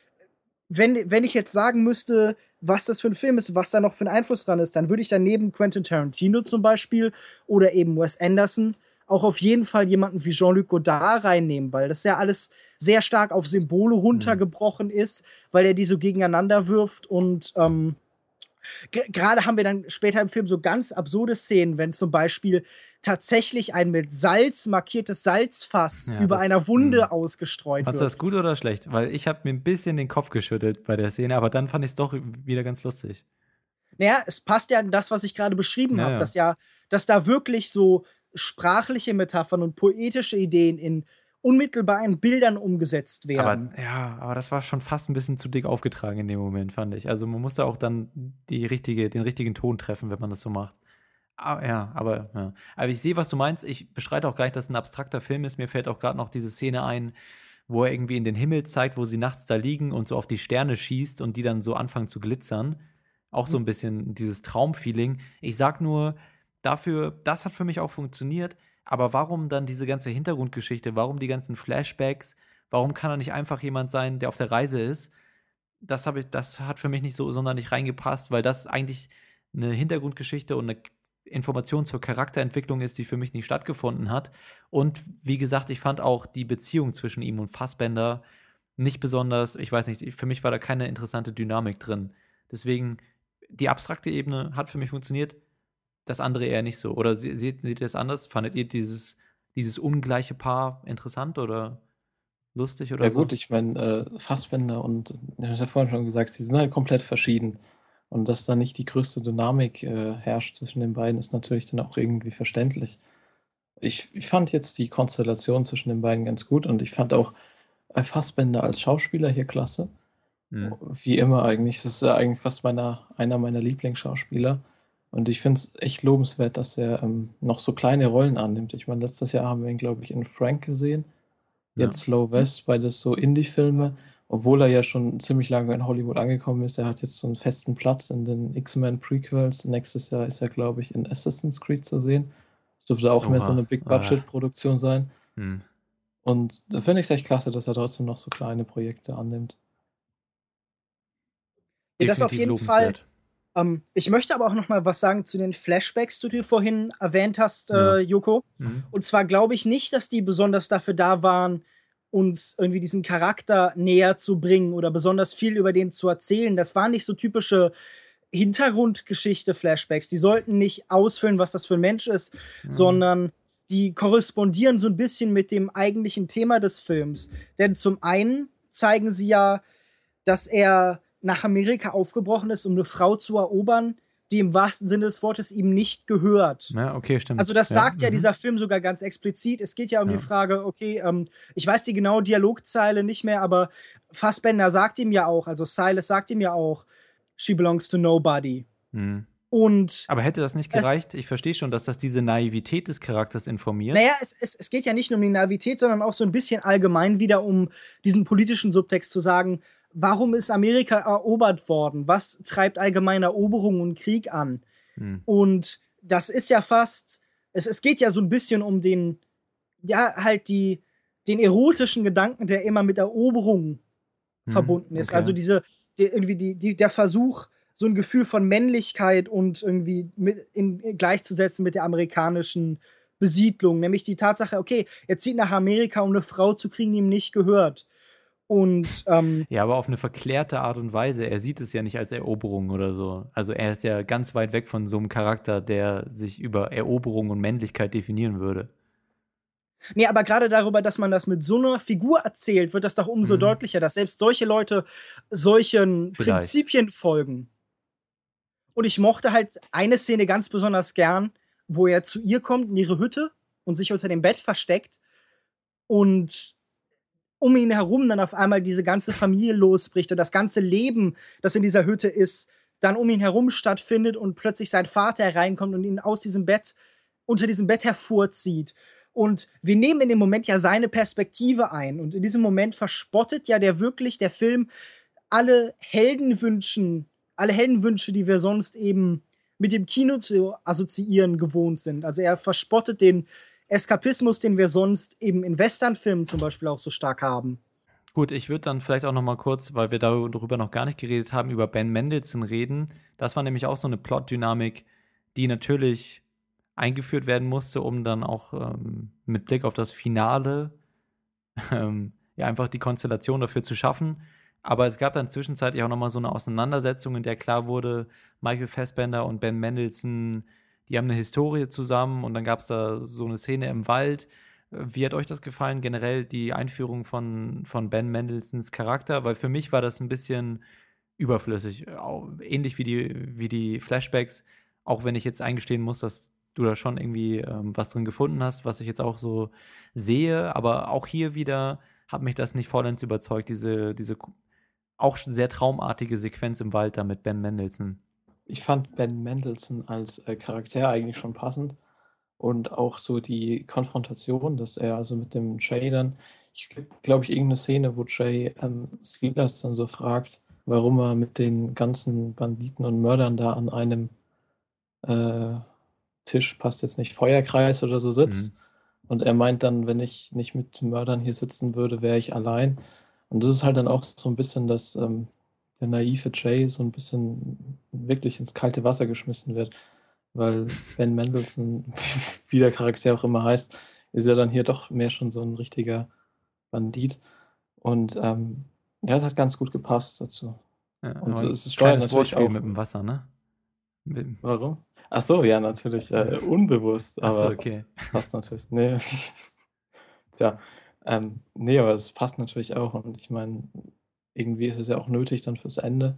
wenn, wenn ich jetzt sagen müsste, was das für ein Film ist, was da noch für ein Einfluss dran ist, dann würde ich dann neben Quentin Tarantino zum Beispiel oder eben Wes Anderson auch auf jeden Fall jemanden wie Jean-Luc Godard reinnehmen, weil das ja alles sehr stark auf Symbole runtergebrochen ist, weil er die so gegeneinander wirft und ähm, gerade haben wir dann später im Film so ganz absurde Szenen, wenn zum Beispiel tatsächlich ein mit Salz markiertes Salzfass ja, über das, einer Wunde mh. Hm. ausgestreut Fandst wird. Fandest du das gut oder schlecht? Weil ich habe mir ein bisschen den Kopf geschüttelt bei der Szene, aber dann fand ich es doch wieder ganz lustig. Naja, es passt ja an das, was ich gerade beschrieben ja, habe, dass ja, dass da wirklich so sprachliche Metaphern und poetische Ideen in unmittelbar in Bildern umgesetzt werden. Aber, ja, aber das war schon fast ein bisschen zu dick aufgetragen in dem Moment, fand ich. Also man musste auch dann die richtige, den richtigen Ton treffen, wenn man das so macht. Ah, ja, aber, ja. aber ich sehe, was du meinst. Ich bestreite auch gar nicht, dass es ein abstrakter Film ist. Mir fällt auch gerade noch diese Szene ein, wo er irgendwie in den Himmel zeigt, wo sie nachts da liegen und so auf die Sterne schießt und die dann so anfangen zu glitzern. Auch so ein bisschen dieses Traumfeeling. Ich sag nur, dafür, das hat für mich auch funktioniert. Aber warum dann diese ganze Hintergrundgeschichte? Warum die ganzen Flashbacks? Warum kann er nicht einfach jemand sein, der auf der Reise ist? Das, ich, das hat für mich nicht so sonderlich reingepasst, weil das eigentlich eine Hintergrundgeschichte und eine Information zur Charakterentwicklung ist, die für mich nicht stattgefunden hat. Und wie gesagt, ich fand auch die Beziehung zwischen ihm und Fassbender nicht besonders, ich weiß nicht, für mich war da keine interessante Dynamik drin. Deswegen, die abstrakte Ebene hat für mich funktioniert, das andere eher nicht so. Oder seht, seht ihr das anders? Fandet ihr dieses, dieses ungleiche Paar interessant oder lustig oder ja, so? gut, ich meine, äh, Fassbender und, ich habe ja vorhin schon gesagt, sie sind halt komplett verschieden. Und dass da nicht die größte Dynamik äh, herrscht zwischen den beiden, ist natürlich dann auch irgendwie verständlich. Ich, ich fand jetzt die Konstellation zwischen den beiden ganz gut und ich fand auch äh, Fassbender als Schauspieler hier klasse. Mhm. Wie immer eigentlich. Das ist ja eigentlich fast meiner, einer meiner Lieblingsschauspieler. Und ich finde es echt lobenswert, dass er ähm, noch so kleine Rollen annimmt. Ich meine, letztes Jahr haben wir ihn, glaube ich, in Frank gesehen. Jetzt ja. Slow West, beides so Indie-Filme obwohl er ja schon ziemlich lange in Hollywood angekommen ist, er hat jetzt so einen festen Platz in den X-Men Prequels. Nächstes Jahr ist er, glaube ich, in Assassin's Creed zu sehen. Das dürfte auch Oha. mehr so eine Big-Budget-Produktion sein. Hm. Und da finde ich es echt klasse, dass er trotzdem noch so kleine Projekte annimmt. Ja, das auf jeden Fall. Ähm, ich möchte aber auch noch mal was sagen zu den Flashbacks, die du vorhin erwähnt hast, ja. äh, Joko. Mhm. Und zwar glaube ich nicht, dass die besonders dafür da waren, uns irgendwie diesen Charakter näher zu bringen oder besonders viel über den zu erzählen. Das waren nicht so typische Hintergrundgeschichte-Flashbacks. Die sollten nicht ausfüllen, was das für ein Mensch ist, mhm. sondern die korrespondieren so ein bisschen mit dem eigentlichen Thema des Films. Denn zum einen zeigen sie ja, dass er nach Amerika aufgebrochen ist, um eine Frau zu erobern, die im wahrsten Sinne des Wortes ihm nicht gehört. Ja, okay, stimmt. Also das sagt ja, ja mhm. dieser Film sogar ganz explizit. Es geht ja um ja. die Frage, okay, ähm, ich weiß die genaue Dialogzeile nicht mehr, aber Fassbender sagt ihm ja auch, also Silas sagt ihm ja auch, she belongs to nobody. Mhm. Und aber hätte das nicht gereicht? Es, ich verstehe schon, dass das diese Naivität des Charakters informiert. Naja, es, es, es geht ja nicht nur um die Naivität, sondern auch so ein bisschen allgemein wieder um diesen politischen Subtext zu sagen, warum ist Amerika erobert worden? Was treibt allgemeine Eroberung und Krieg an? Hm. Und das ist ja fast, es, es geht ja so ein bisschen um den, ja, halt die, den erotischen Gedanken, der immer mit Eroberung hm. verbunden ist. Okay. Also diese, die, irgendwie die, die, der Versuch, so ein Gefühl von Männlichkeit und irgendwie mit in, in, gleichzusetzen mit der amerikanischen Besiedlung, nämlich die Tatsache, okay, er zieht nach Amerika, um eine Frau zu kriegen, die ihm nicht gehört. Und ähm, ja, aber auf eine verklärte Art und Weise. Er sieht es ja nicht als Eroberung oder so. Also er ist ja ganz weit weg von so einem Charakter, der sich über Eroberung und Männlichkeit definieren würde. Nee, aber gerade darüber, dass man das mit so einer Figur erzählt, wird das doch umso mhm. deutlicher, dass selbst solche Leute solchen Vielleicht. Prinzipien folgen. Und ich mochte halt eine Szene ganz besonders gern, wo er zu ihr kommt in ihre Hütte und sich unter dem Bett versteckt und um ihn herum dann auf einmal diese ganze Familie losbricht und das ganze Leben, das in dieser Hütte ist, dann um ihn herum stattfindet und plötzlich sein Vater hereinkommt und ihn aus diesem Bett, unter diesem Bett hervorzieht. Und wir nehmen in dem Moment ja seine Perspektive ein. Und in diesem Moment verspottet ja der wirklich, der Film, alle Heldenwünschen, alle Heldenwünsche, die wir sonst eben mit dem Kino zu assoziieren gewohnt sind. Also er verspottet den Eskapismus, den wir sonst eben in Westernfilmen zum Beispiel auch so stark haben. Gut, ich würde dann vielleicht auch noch mal kurz, weil wir darüber noch gar nicht geredet haben, über Ben Mendelssohn reden. Das war nämlich auch so eine Plotdynamik, die natürlich eingeführt werden musste, um dann auch ähm, mit Blick auf das Finale ähm, ja einfach die Konstellation dafür zu schaffen. Aber es gab dann zwischenzeitlich auch noch mal so eine Auseinandersetzung, in der klar wurde, Michael Fassbender und Ben Mendelssohn die haben eine Historie zusammen und dann gab es da so eine Szene im Wald. Wie hat euch das gefallen, generell die Einführung von, von Ben Mendelssohns Charakter? Weil für mich war das ein bisschen überflüssig, ähnlich wie die, wie die Flashbacks, auch wenn ich jetzt eingestehen muss, dass du da schon irgendwie ähm, was drin gefunden hast, was ich jetzt auch so sehe. Aber auch hier wieder hat mich das nicht vollends überzeugt, diese, diese auch sehr traumartige Sequenz im Wald da mit Ben Mendelssohn. Ich fand Ben Mendelssohn als äh, Charakter eigentlich schon passend und auch so die Konfrontation, dass er also mit dem Jay dann, ich glaube ich, irgendeine Szene, wo Jay ähm, Silas dann so fragt, warum er mit den ganzen Banditen und Mördern da an einem äh, Tisch, passt jetzt nicht, Feuerkreis oder so sitzt. Mhm. Und er meint dann, wenn ich nicht mit Mördern hier sitzen würde, wäre ich allein. Und das ist halt dann auch so ein bisschen, dass ähm, der naive Jay so ein bisschen wirklich ins kalte Wasser geschmissen wird. Weil Ben Mendelssohn, wie der Charakter auch immer heißt, ist ja dann hier doch mehr schon so ein richtiger Bandit. Und ähm, ja, es hat ganz gut gepasst dazu. Ja, und es ist steuert natürlich auch mit dem Wasser, ne? Mit Warum? Ach so, ja, natürlich. Äh, unbewusst, aber so, okay. passt natürlich. Nee. Tja, ähm, nee, aber es passt natürlich auch. Und ich meine, irgendwie ist es ja auch nötig dann fürs Ende,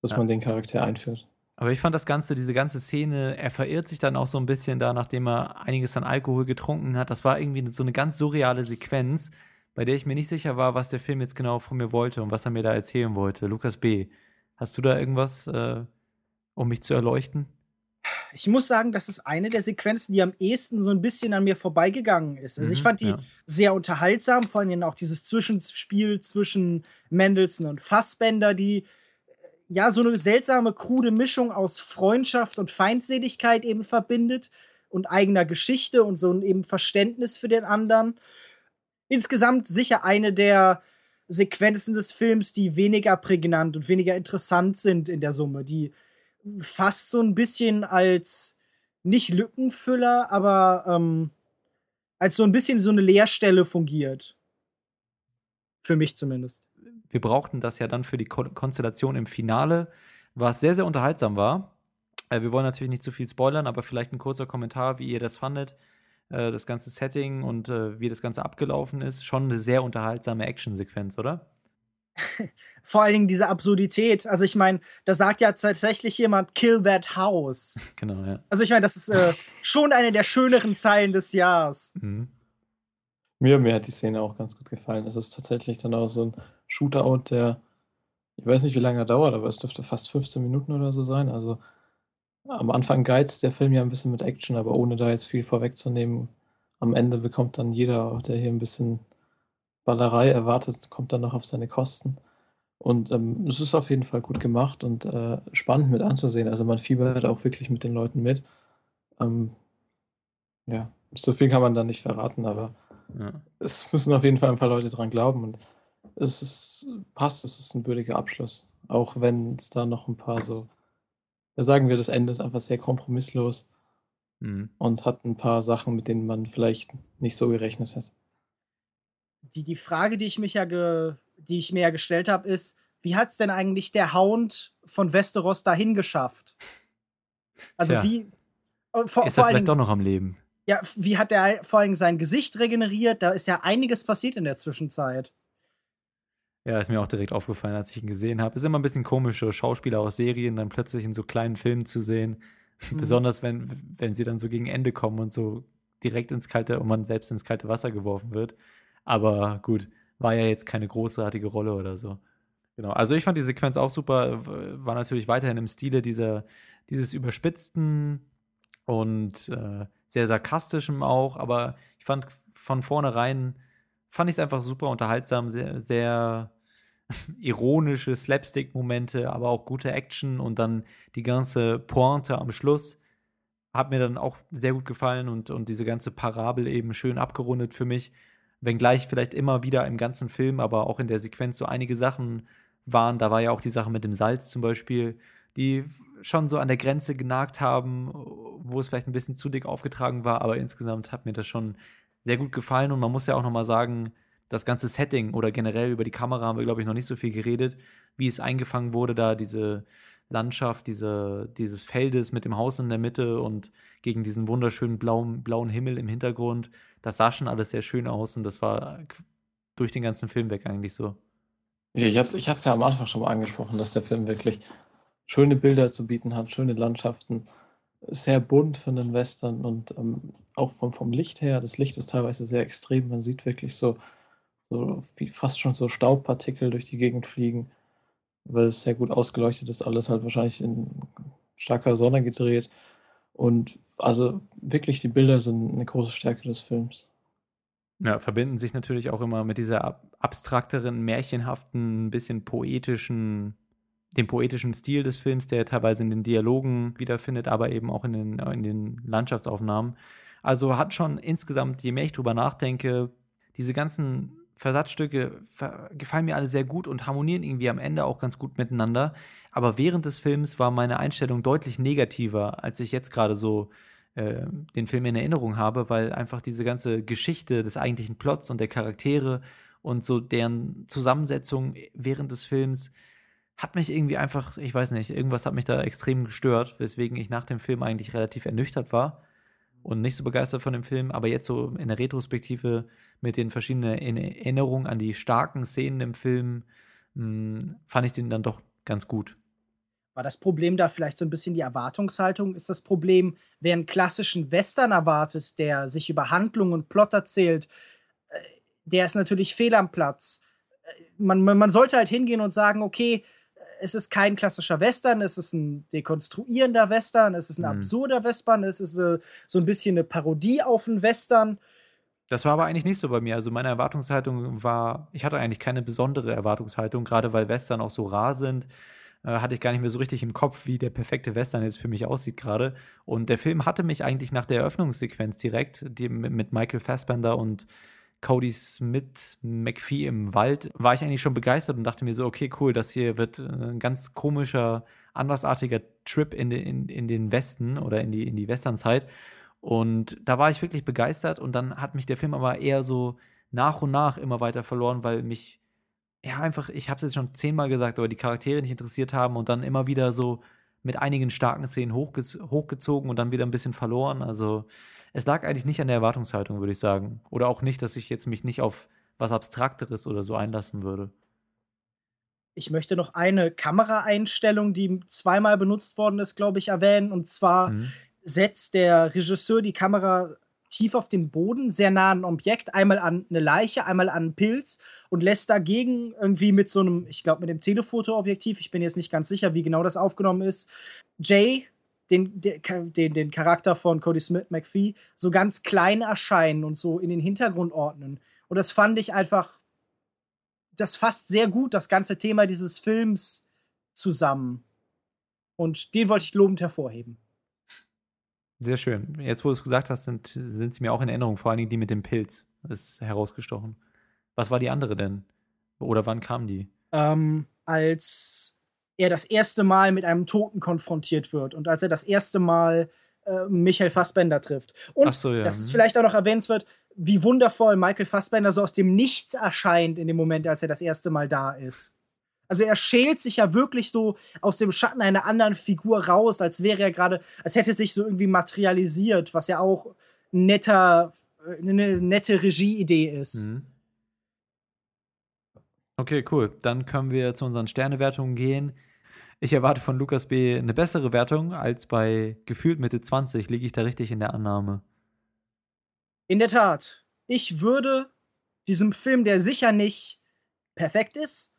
dass ja. man den Charakter einführt. Aber ich fand das Ganze, diese ganze Szene, er verirrt sich dann auch so ein bisschen da, nachdem er einiges an Alkohol getrunken hat. Das war irgendwie so eine ganz surreale Sequenz, bei der ich mir nicht sicher war, was der Film jetzt genau von mir wollte und was er mir da erzählen wollte. Lukas B., hast du da irgendwas, äh, um mich zu erleuchten? Ich muss sagen, das ist eine der Sequenzen, die am ehesten so ein bisschen an mir vorbeigegangen ist. Also mhm, ich fand die ja. sehr unterhaltsam, vor allem auch dieses Zwischenspiel zwischen Mendelssohn und Fassbender, die ja so eine seltsame, krude Mischung aus Freundschaft und Feindseligkeit eben verbindet und eigener Geschichte und so ein eben Verständnis für den anderen. Insgesamt sicher eine der Sequenzen des Films, die weniger prägnant und weniger interessant sind in der Summe, die fast so ein bisschen als nicht Lückenfüller, aber ähm, als so ein bisschen so eine Leerstelle fungiert. Für mich zumindest. Wir brauchten das ja dann für die Kon Konstellation im Finale, was sehr, sehr unterhaltsam war. Äh, wir wollen natürlich nicht zu viel spoilern, aber vielleicht ein kurzer Kommentar, wie ihr das fandet. Äh, das ganze Setting und äh, wie das Ganze abgelaufen ist. Schon eine sehr unterhaltsame Actionsequenz, oder? vor allen Dingen diese Absurdität. Also ich meine, da sagt ja tatsächlich jemand, kill that house. Genau, ja. Also ich meine, das ist äh, schon eine der schöneren Zeilen des Jahres. Mhm. Mir, mir hat die Szene auch ganz gut gefallen. Es ist tatsächlich dann auch so ein Shootout, der, ich weiß nicht, wie lange er dauert, aber es dürfte fast 15 Minuten oder so sein. Also am Anfang geizt der Film ja ein bisschen mit Action, aber ohne da jetzt viel vorwegzunehmen, am Ende bekommt dann jeder, der hier ein bisschen Ballerei erwartet, kommt dann noch auf seine Kosten. Und ähm, es ist auf jeden Fall gut gemacht und äh, spannend mit anzusehen. Also man fiebert auch wirklich mit den Leuten mit. Ähm, ja, so viel kann man da nicht verraten, aber ja. es müssen auf jeden Fall ein paar Leute dran glauben und es ist, passt, es ist ein würdiger Abschluss. Auch wenn es da noch ein paar so, da sagen wir, das Ende ist einfach sehr kompromisslos mhm. und hat ein paar Sachen, mit denen man vielleicht nicht so gerechnet hat. Die, die Frage, die ich mich ja ge, die ich mir ja gestellt habe, ist, wie hat es denn eigentlich der Hound von Westeros dahin geschafft? Also Tja. wie. Äh, vor, ist er vielleicht doch noch am Leben? Ja, wie hat er vor allem sein Gesicht regeneriert? Da ist ja einiges passiert in der Zwischenzeit. Ja, ist mir auch direkt aufgefallen, als ich ihn gesehen habe. Ist immer ein bisschen komisch, so Schauspieler aus Serien dann plötzlich in so kleinen Filmen zu sehen. Mhm. Besonders wenn, wenn sie dann so gegen Ende kommen und so direkt ins kalte und man selbst ins kalte Wasser geworfen wird. Aber gut, war ja jetzt keine großartige Rolle oder so. Genau, also ich fand die Sequenz auch super, war natürlich weiterhin im Stile dieser, dieses überspitzten und äh, sehr sarkastischen auch, aber ich fand von vornherein, fand ich es einfach super unterhaltsam, sehr, sehr ironische Slapstick-Momente, aber auch gute Action und dann die ganze Pointe am Schluss hat mir dann auch sehr gut gefallen und, und diese ganze Parabel eben schön abgerundet für mich wenngleich vielleicht immer wieder im ganzen Film, aber auch in der Sequenz so einige Sachen waren. Da war ja auch die Sache mit dem Salz zum Beispiel, die schon so an der Grenze genagt haben, wo es vielleicht ein bisschen zu dick aufgetragen war, aber insgesamt hat mir das schon sehr gut gefallen. Und man muss ja auch nochmal sagen, das ganze Setting oder generell über die Kamera haben wir, glaube ich, noch nicht so viel geredet, wie es eingefangen wurde, da diese Landschaft, diese, dieses Feldes mit dem Haus in der Mitte und gegen diesen wunderschönen blauen, blauen Himmel im Hintergrund das sah schon alles sehr schön aus und das war durch den ganzen Film weg eigentlich so. Ich hatte es ja am Anfang schon mal angesprochen, dass der Film wirklich schöne Bilder zu bieten hat, schöne Landschaften. sehr bunt für einen Western und ähm, auch vom, vom Licht her. Das Licht ist teilweise sehr extrem. Man sieht wirklich so, so wie fast schon so Staubpartikel durch die Gegend fliegen, weil es sehr gut ausgeleuchtet ist. Alles halt wahrscheinlich in starker Sonne gedreht. Und also wirklich, die Bilder sind eine große Stärke des Films. Ja, verbinden sich natürlich auch immer mit dieser abstrakteren, märchenhaften, ein bisschen poetischen, dem poetischen Stil des Films, der teilweise in den Dialogen wiederfindet, aber eben auch in den, in den Landschaftsaufnahmen. Also hat schon insgesamt, je mehr ich drüber nachdenke, diese ganzen Versatzstücke gefallen mir alle sehr gut und harmonieren irgendwie am Ende auch ganz gut miteinander. Aber während des Films war meine Einstellung deutlich negativer, als ich jetzt gerade so äh, den Film in Erinnerung habe, weil einfach diese ganze Geschichte des eigentlichen Plots und der Charaktere und so deren Zusammensetzung während des Films hat mich irgendwie einfach, ich weiß nicht, irgendwas hat mich da extrem gestört, weswegen ich nach dem Film eigentlich relativ ernüchtert war und nicht so begeistert von dem Film, aber jetzt so in der Retrospektive mit den verschiedenen Erinnerungen an die starken Szenen im Film mh, hm, fand ich den dann doch ganz gut. War das Problem da vielleicht so ein bisschen die Erwartungshaltung? Ist das Problem, wer einen klassischen Western erwartet, der sich über Handlung und Plot erzählt, äh, der ist natürlich fehl am Platz. Äh, man, man sollte halt hingehen und sagen, okay, es ist kein klassischer Western, es ist ein dekonstruierender Western, es ist ein mhm. absurder Western, es ist äh, so ein bisschen eine Parodie auf einen Western. Das war aber eigentlich nicht so bei mir. Also meine Erwartungshaltung war, ich hatte eigentlich keine besondere Erwartungshaltung, gerade weil Western auch so rar sind äh, hatte ich gar nicht mehr so richtig im Kopf, wie der perfekte Western jetzt für mich aussieht gerade. Und der Film hatte mich eigentlich nach der Eröffnungssequenz direkt, die, mit Michael Fassbender und Cody Smith McPhee im Wald, war ich eigentlich schon begeistert und dachte mir so, okay, cool, das hier wird äh, ein ganz komischer, andersartiger Trip in den, in, in den Westen oder in die, in die Westernzeit. Und da war ich wirklich begeistert und dann hat mich der Film aber eher so nach und nach immer weiter verloren, weil mich ja, einfach, ich habe es jetzt schon zehnmal gesagt, aber die Charaktere nicht interessiert haben und dann immer wieder so mit einigen starken Szenen hochge hochgezogen und dann wieder ein bisschen verloren. Also es lag eigentlich nicht an der Erwartungshaltung, würde ich sagen. Oder auch nicht, dass ich jetzt mich nicht auf was Abstrakteres oder so einlassen würde. Ich möchte noch eine Kameraeinstellung, die zweimal benutzt worden ist, glaube ich, erwähnen. Und zwar mhm. setzt der Regisseur die Kamera tief auf den Boden, sehr nah an ein Objekt, einmal an eine Leiche, einmal an einen Pilz und lässt dagegen irgendwie mit so einem, ich glaube, mit dem Telefotoobjektiv, ich bin jetzt nicht ganz sicher, wie genau das aufgenommen ist, Jay, den, den, den Charakter von Cody Smith McPhee, so ganz klein erscheinen und so in den Hintergrund ordnen. Und das fand ich einfach, das fasst sehr gut das ganze Thema dieses Films zusammen. Und den wollte ich lobend hervorheben. Sehr schön. Jetzt, wo du es gesagt hast, sind, sind sie mir auch in Erinnerung, vor allen Dingen die mit dem Pilz. Ist herausgestochen. Was war die andere denn? Oder wann kam die? Ähm, als er das erste Mal mit einem Toten konfrontiert wird und als er das erste Mal äh, Michael Fassbender trifft. Und so, ja. das ist vielleicht auch noch erwähnenswert, wie wundervoll Michael Fassbender so aus dem Nichts erscheint in dem Moment, als er das erste Mal da ist. Also er schält sich ja wirklich so aus dem Schatten einer anderen Figur raus, als wäre er gerade, als hätte sich so irgendwie materialisiert, was ja auch netter, eine nette Regieidee ist. Mhm. Okay, cool. Dann können wir zu unseren Sternewertungen gehen. Ich erwarte von Lukas B. eine bessere Wertung als bei gefühlt Mitte 20. Liege ich da richtig in der Annahme? In der Tat. Ich würde diesem Film, der sicher nicht perfekt ist,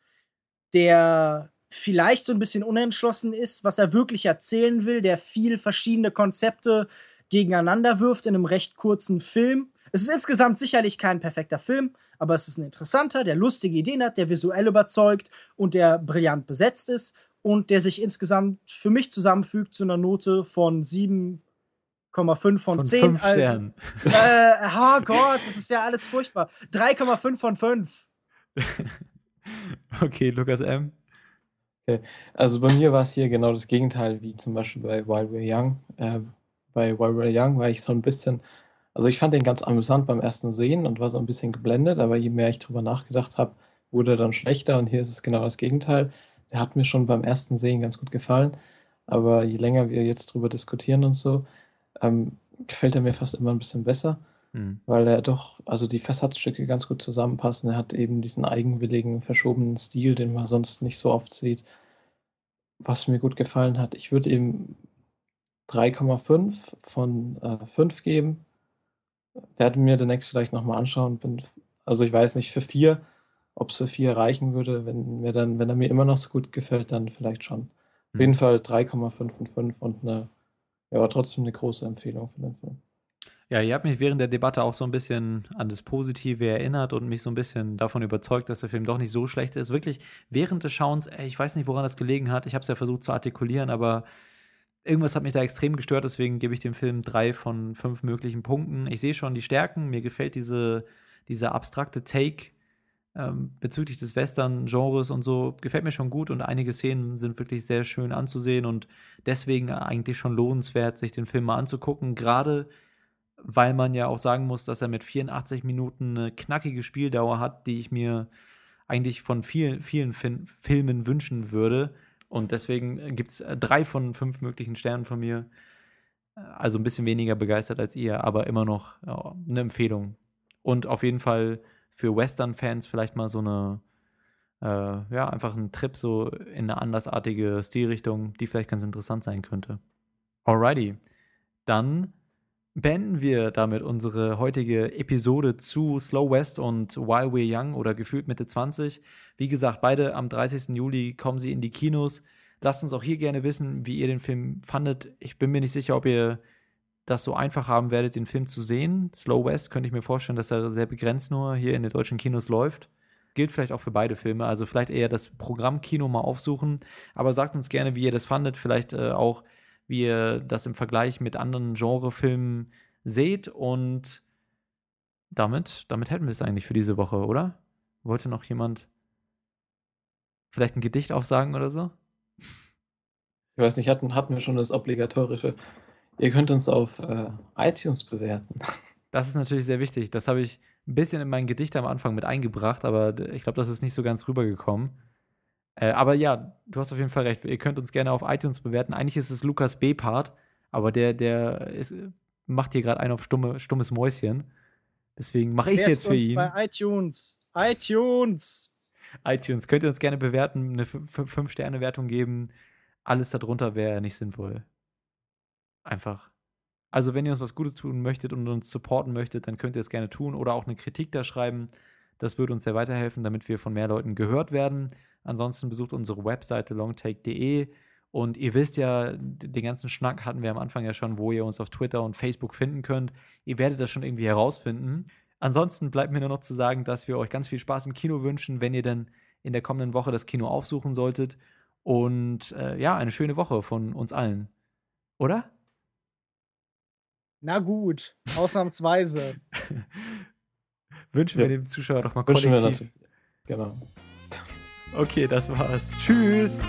der vielleicht so ein bisschen unentschlossen ist, was er wirklich erzählen will, der viel verschiedene Konzepte gegeneinander wirft in einem recht kurzen Film. Es ist insgesamt sicherlich kein perfekter Film, aber es ist ein interessanter, der lustige Ideen hat, der visuell überzeugt und der brillant besetzt ist und der sich insgesamt für mich zusammenfügt zu einer Note von 7,5 von, von 10. 5 also, Sternen. Äh, oh Gott, das ist ja alles furchtbar. 3,5 von 5. Okay, Lukas M. Okay. Also bei mir war es hier genau das Gegenteil, wie zum Beispiel bei While We're Young. Äh, bei While We're Young war ich so ein bisschen, also ich fand den ganz amüsant beim ersten Sehen und war so ein bisschen geblendet, aber je mehr ich drüber nachgedacht habe, wurde er dann schlechter und hier ist es genau das Gegenteil. Der hat mir schon beim ersten Sehen ganz gut gefallen, aber je länger wir jetzt drüber diskutieren und so, ähm, gefällt er mir fast immer ein bisschen besser. Mhm. Weil er doch, also die Versatzstücke ganz gut zusammenpassen. Er hat eben diesen eigenwilligen, verschobenen Stil, den man sonst nicht so oft sieht. Was mir gut gefallen hat, ich würde ihm 3,5 von äh, 5 geben. Werde mir den nächsten vielleicht nochmal anschauen. Bin, also ich weiß nicht, für 4, ob es für 4 reichen würde. Wenn, mir dann, wenn er mir immer noch so gut gefällt, dann vielleicht schon. Mhm. Auf jeden Fall 3,5 von 5 und eine, ja, trotzdem eine große Empfehlung für den Film. Ja, ihr habt mich während der Debatte auch so ein bisschen an das Positive erinnert und mich so ein bisschen davon überzeugt, dass der Film doch nicht so schlecht ist. Wirklich während des Schauens, ich weiß nicht, woran das gelegen hat. Ich habe es ja versucht zu artikulieren, aber irgendwas hat mich da extrem gestört. Deswegen gebe ich dem Film drei von fünf möglichen Punkten. Ich sehe schon die Stärken. Mir gefällt diese, dieser abstrakte Take ähm, bezüglich des Western-Genres und so. Gefällt mir schon gut und einige Szenen sind wirklich sehr schön anzusehen und deswegen eigentlich schon lohnenswert, sich den Film mal anzugucken. Gerade weil man ja auch sagen muss, dass er mit 84 Minuten eine knackige Spieldauer hat, die ich mir eigentlich von vielen, vielen Fin Filmen wünschen würde. Und deswegen gibt es drei von fünf möglichen Sternen von mir. Also ein bisschen weniger begeistert als ihr, aber immer noch ja, eine Empfehlung. Und auf jeden Fall für Western-Fans vielleicht mal so eine, äh, ja, einfach ein Trip so in eine andersartige Stilrichtung, die vielleicht ganz interessant sein könnte. Alrighty. Dann beenden wir damit unsere heutige Episode zu Slow West und While We're Young oder gefühlt Mitte 20. Wie gesagt, beide am 30. Juli kommen sie in die Kinos. Lasst uns auch hier gerne wissen, wie ihr den Film fandet. Ich bin mir nicht sicher, ob ihr das so einfach haben werdet, den Film zu sehen. Slow West könnte ich mir vorstellen, dass er sehr begrenzt nur hier in den deutschen Kinos läuft. Gilt vielleicht auch für beide Filme. Also vielleicht eher das Programmkino mal aufsuchen. Aber sagt uns gerne, wie ihr das fandet. Vielleicht äh, auch wie ihr das im Vergleich mit anderen Genrefilmen seht. Und damit, damit hätten wir es eigentlich für diese Woche, oder? Wollte noch jemand vielleicht ein Gedicht aufsagen oder so? Ich weiß nicht, hatten, hatten wir schon das obligatorische. Ihr könnt uns auf äh, iTunes bewerten. Das ist natürlich sehr wichtig. Das habe ich ein bisschen in mein Gedicht am Anfang mit eingebracht, aber ich glaube, das ist nicht so ganz rübergekommen. Äh, aber ja, du hast auf jeden Fall recht. Ihr könnt uns gerne auf iTunes bewerten. Eigentlich ist es Lukas B-Part, aber der, der ist, macht hier gerade einen auf stumme, stummes Mäuschen. Deswegen mache ich es jetzt für uns ihn. bei iTunes. iTunes. iTunes. Könnt ihr uns gerne bewerten, eine 5-Sterne-Wertung geben. Alles darunter wäre nicht sinnvoll. Einfach. Also, wenn ihr uns was Gutes tun möchtet und uns supporten möchtet, dann könnt ihr es gerne tun oder auch eine Kritik da schreiben. Das würde uns sehr weiterhelfen, damit wir von mehr Leuten gehört werden. Ansonsten besucht unsere Webseite longtake.de. Und ihr wisst ja, den ganzen Schnack hatten wir am Anfang ja schon, wo ihr uns auf Twitter und Facebook finden könnt. Ihr werdet das schon irgendwie herausfinden. Ansonsten bleibt mir nur noch zu sagen, dass wir euch ganz viel Spaß im Kino wünschen, wenn ihr dann in der kommenden Woche das Kino aufsuchen solltet. Und äh, ja, eine schöne Woche von uns allen. Oder? Na gut, ausnahmsweise. Wünschen ja. wir dem Zuschauer doch mal Wünschen kollektiv. Wir genau. Okay, das war's. Tschüss.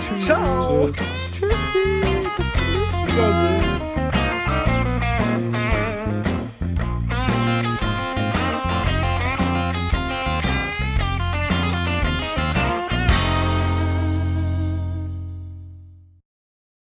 Tschüss. Ciao. Tschüss. Tschüssi. Bis zum nächsten Mal.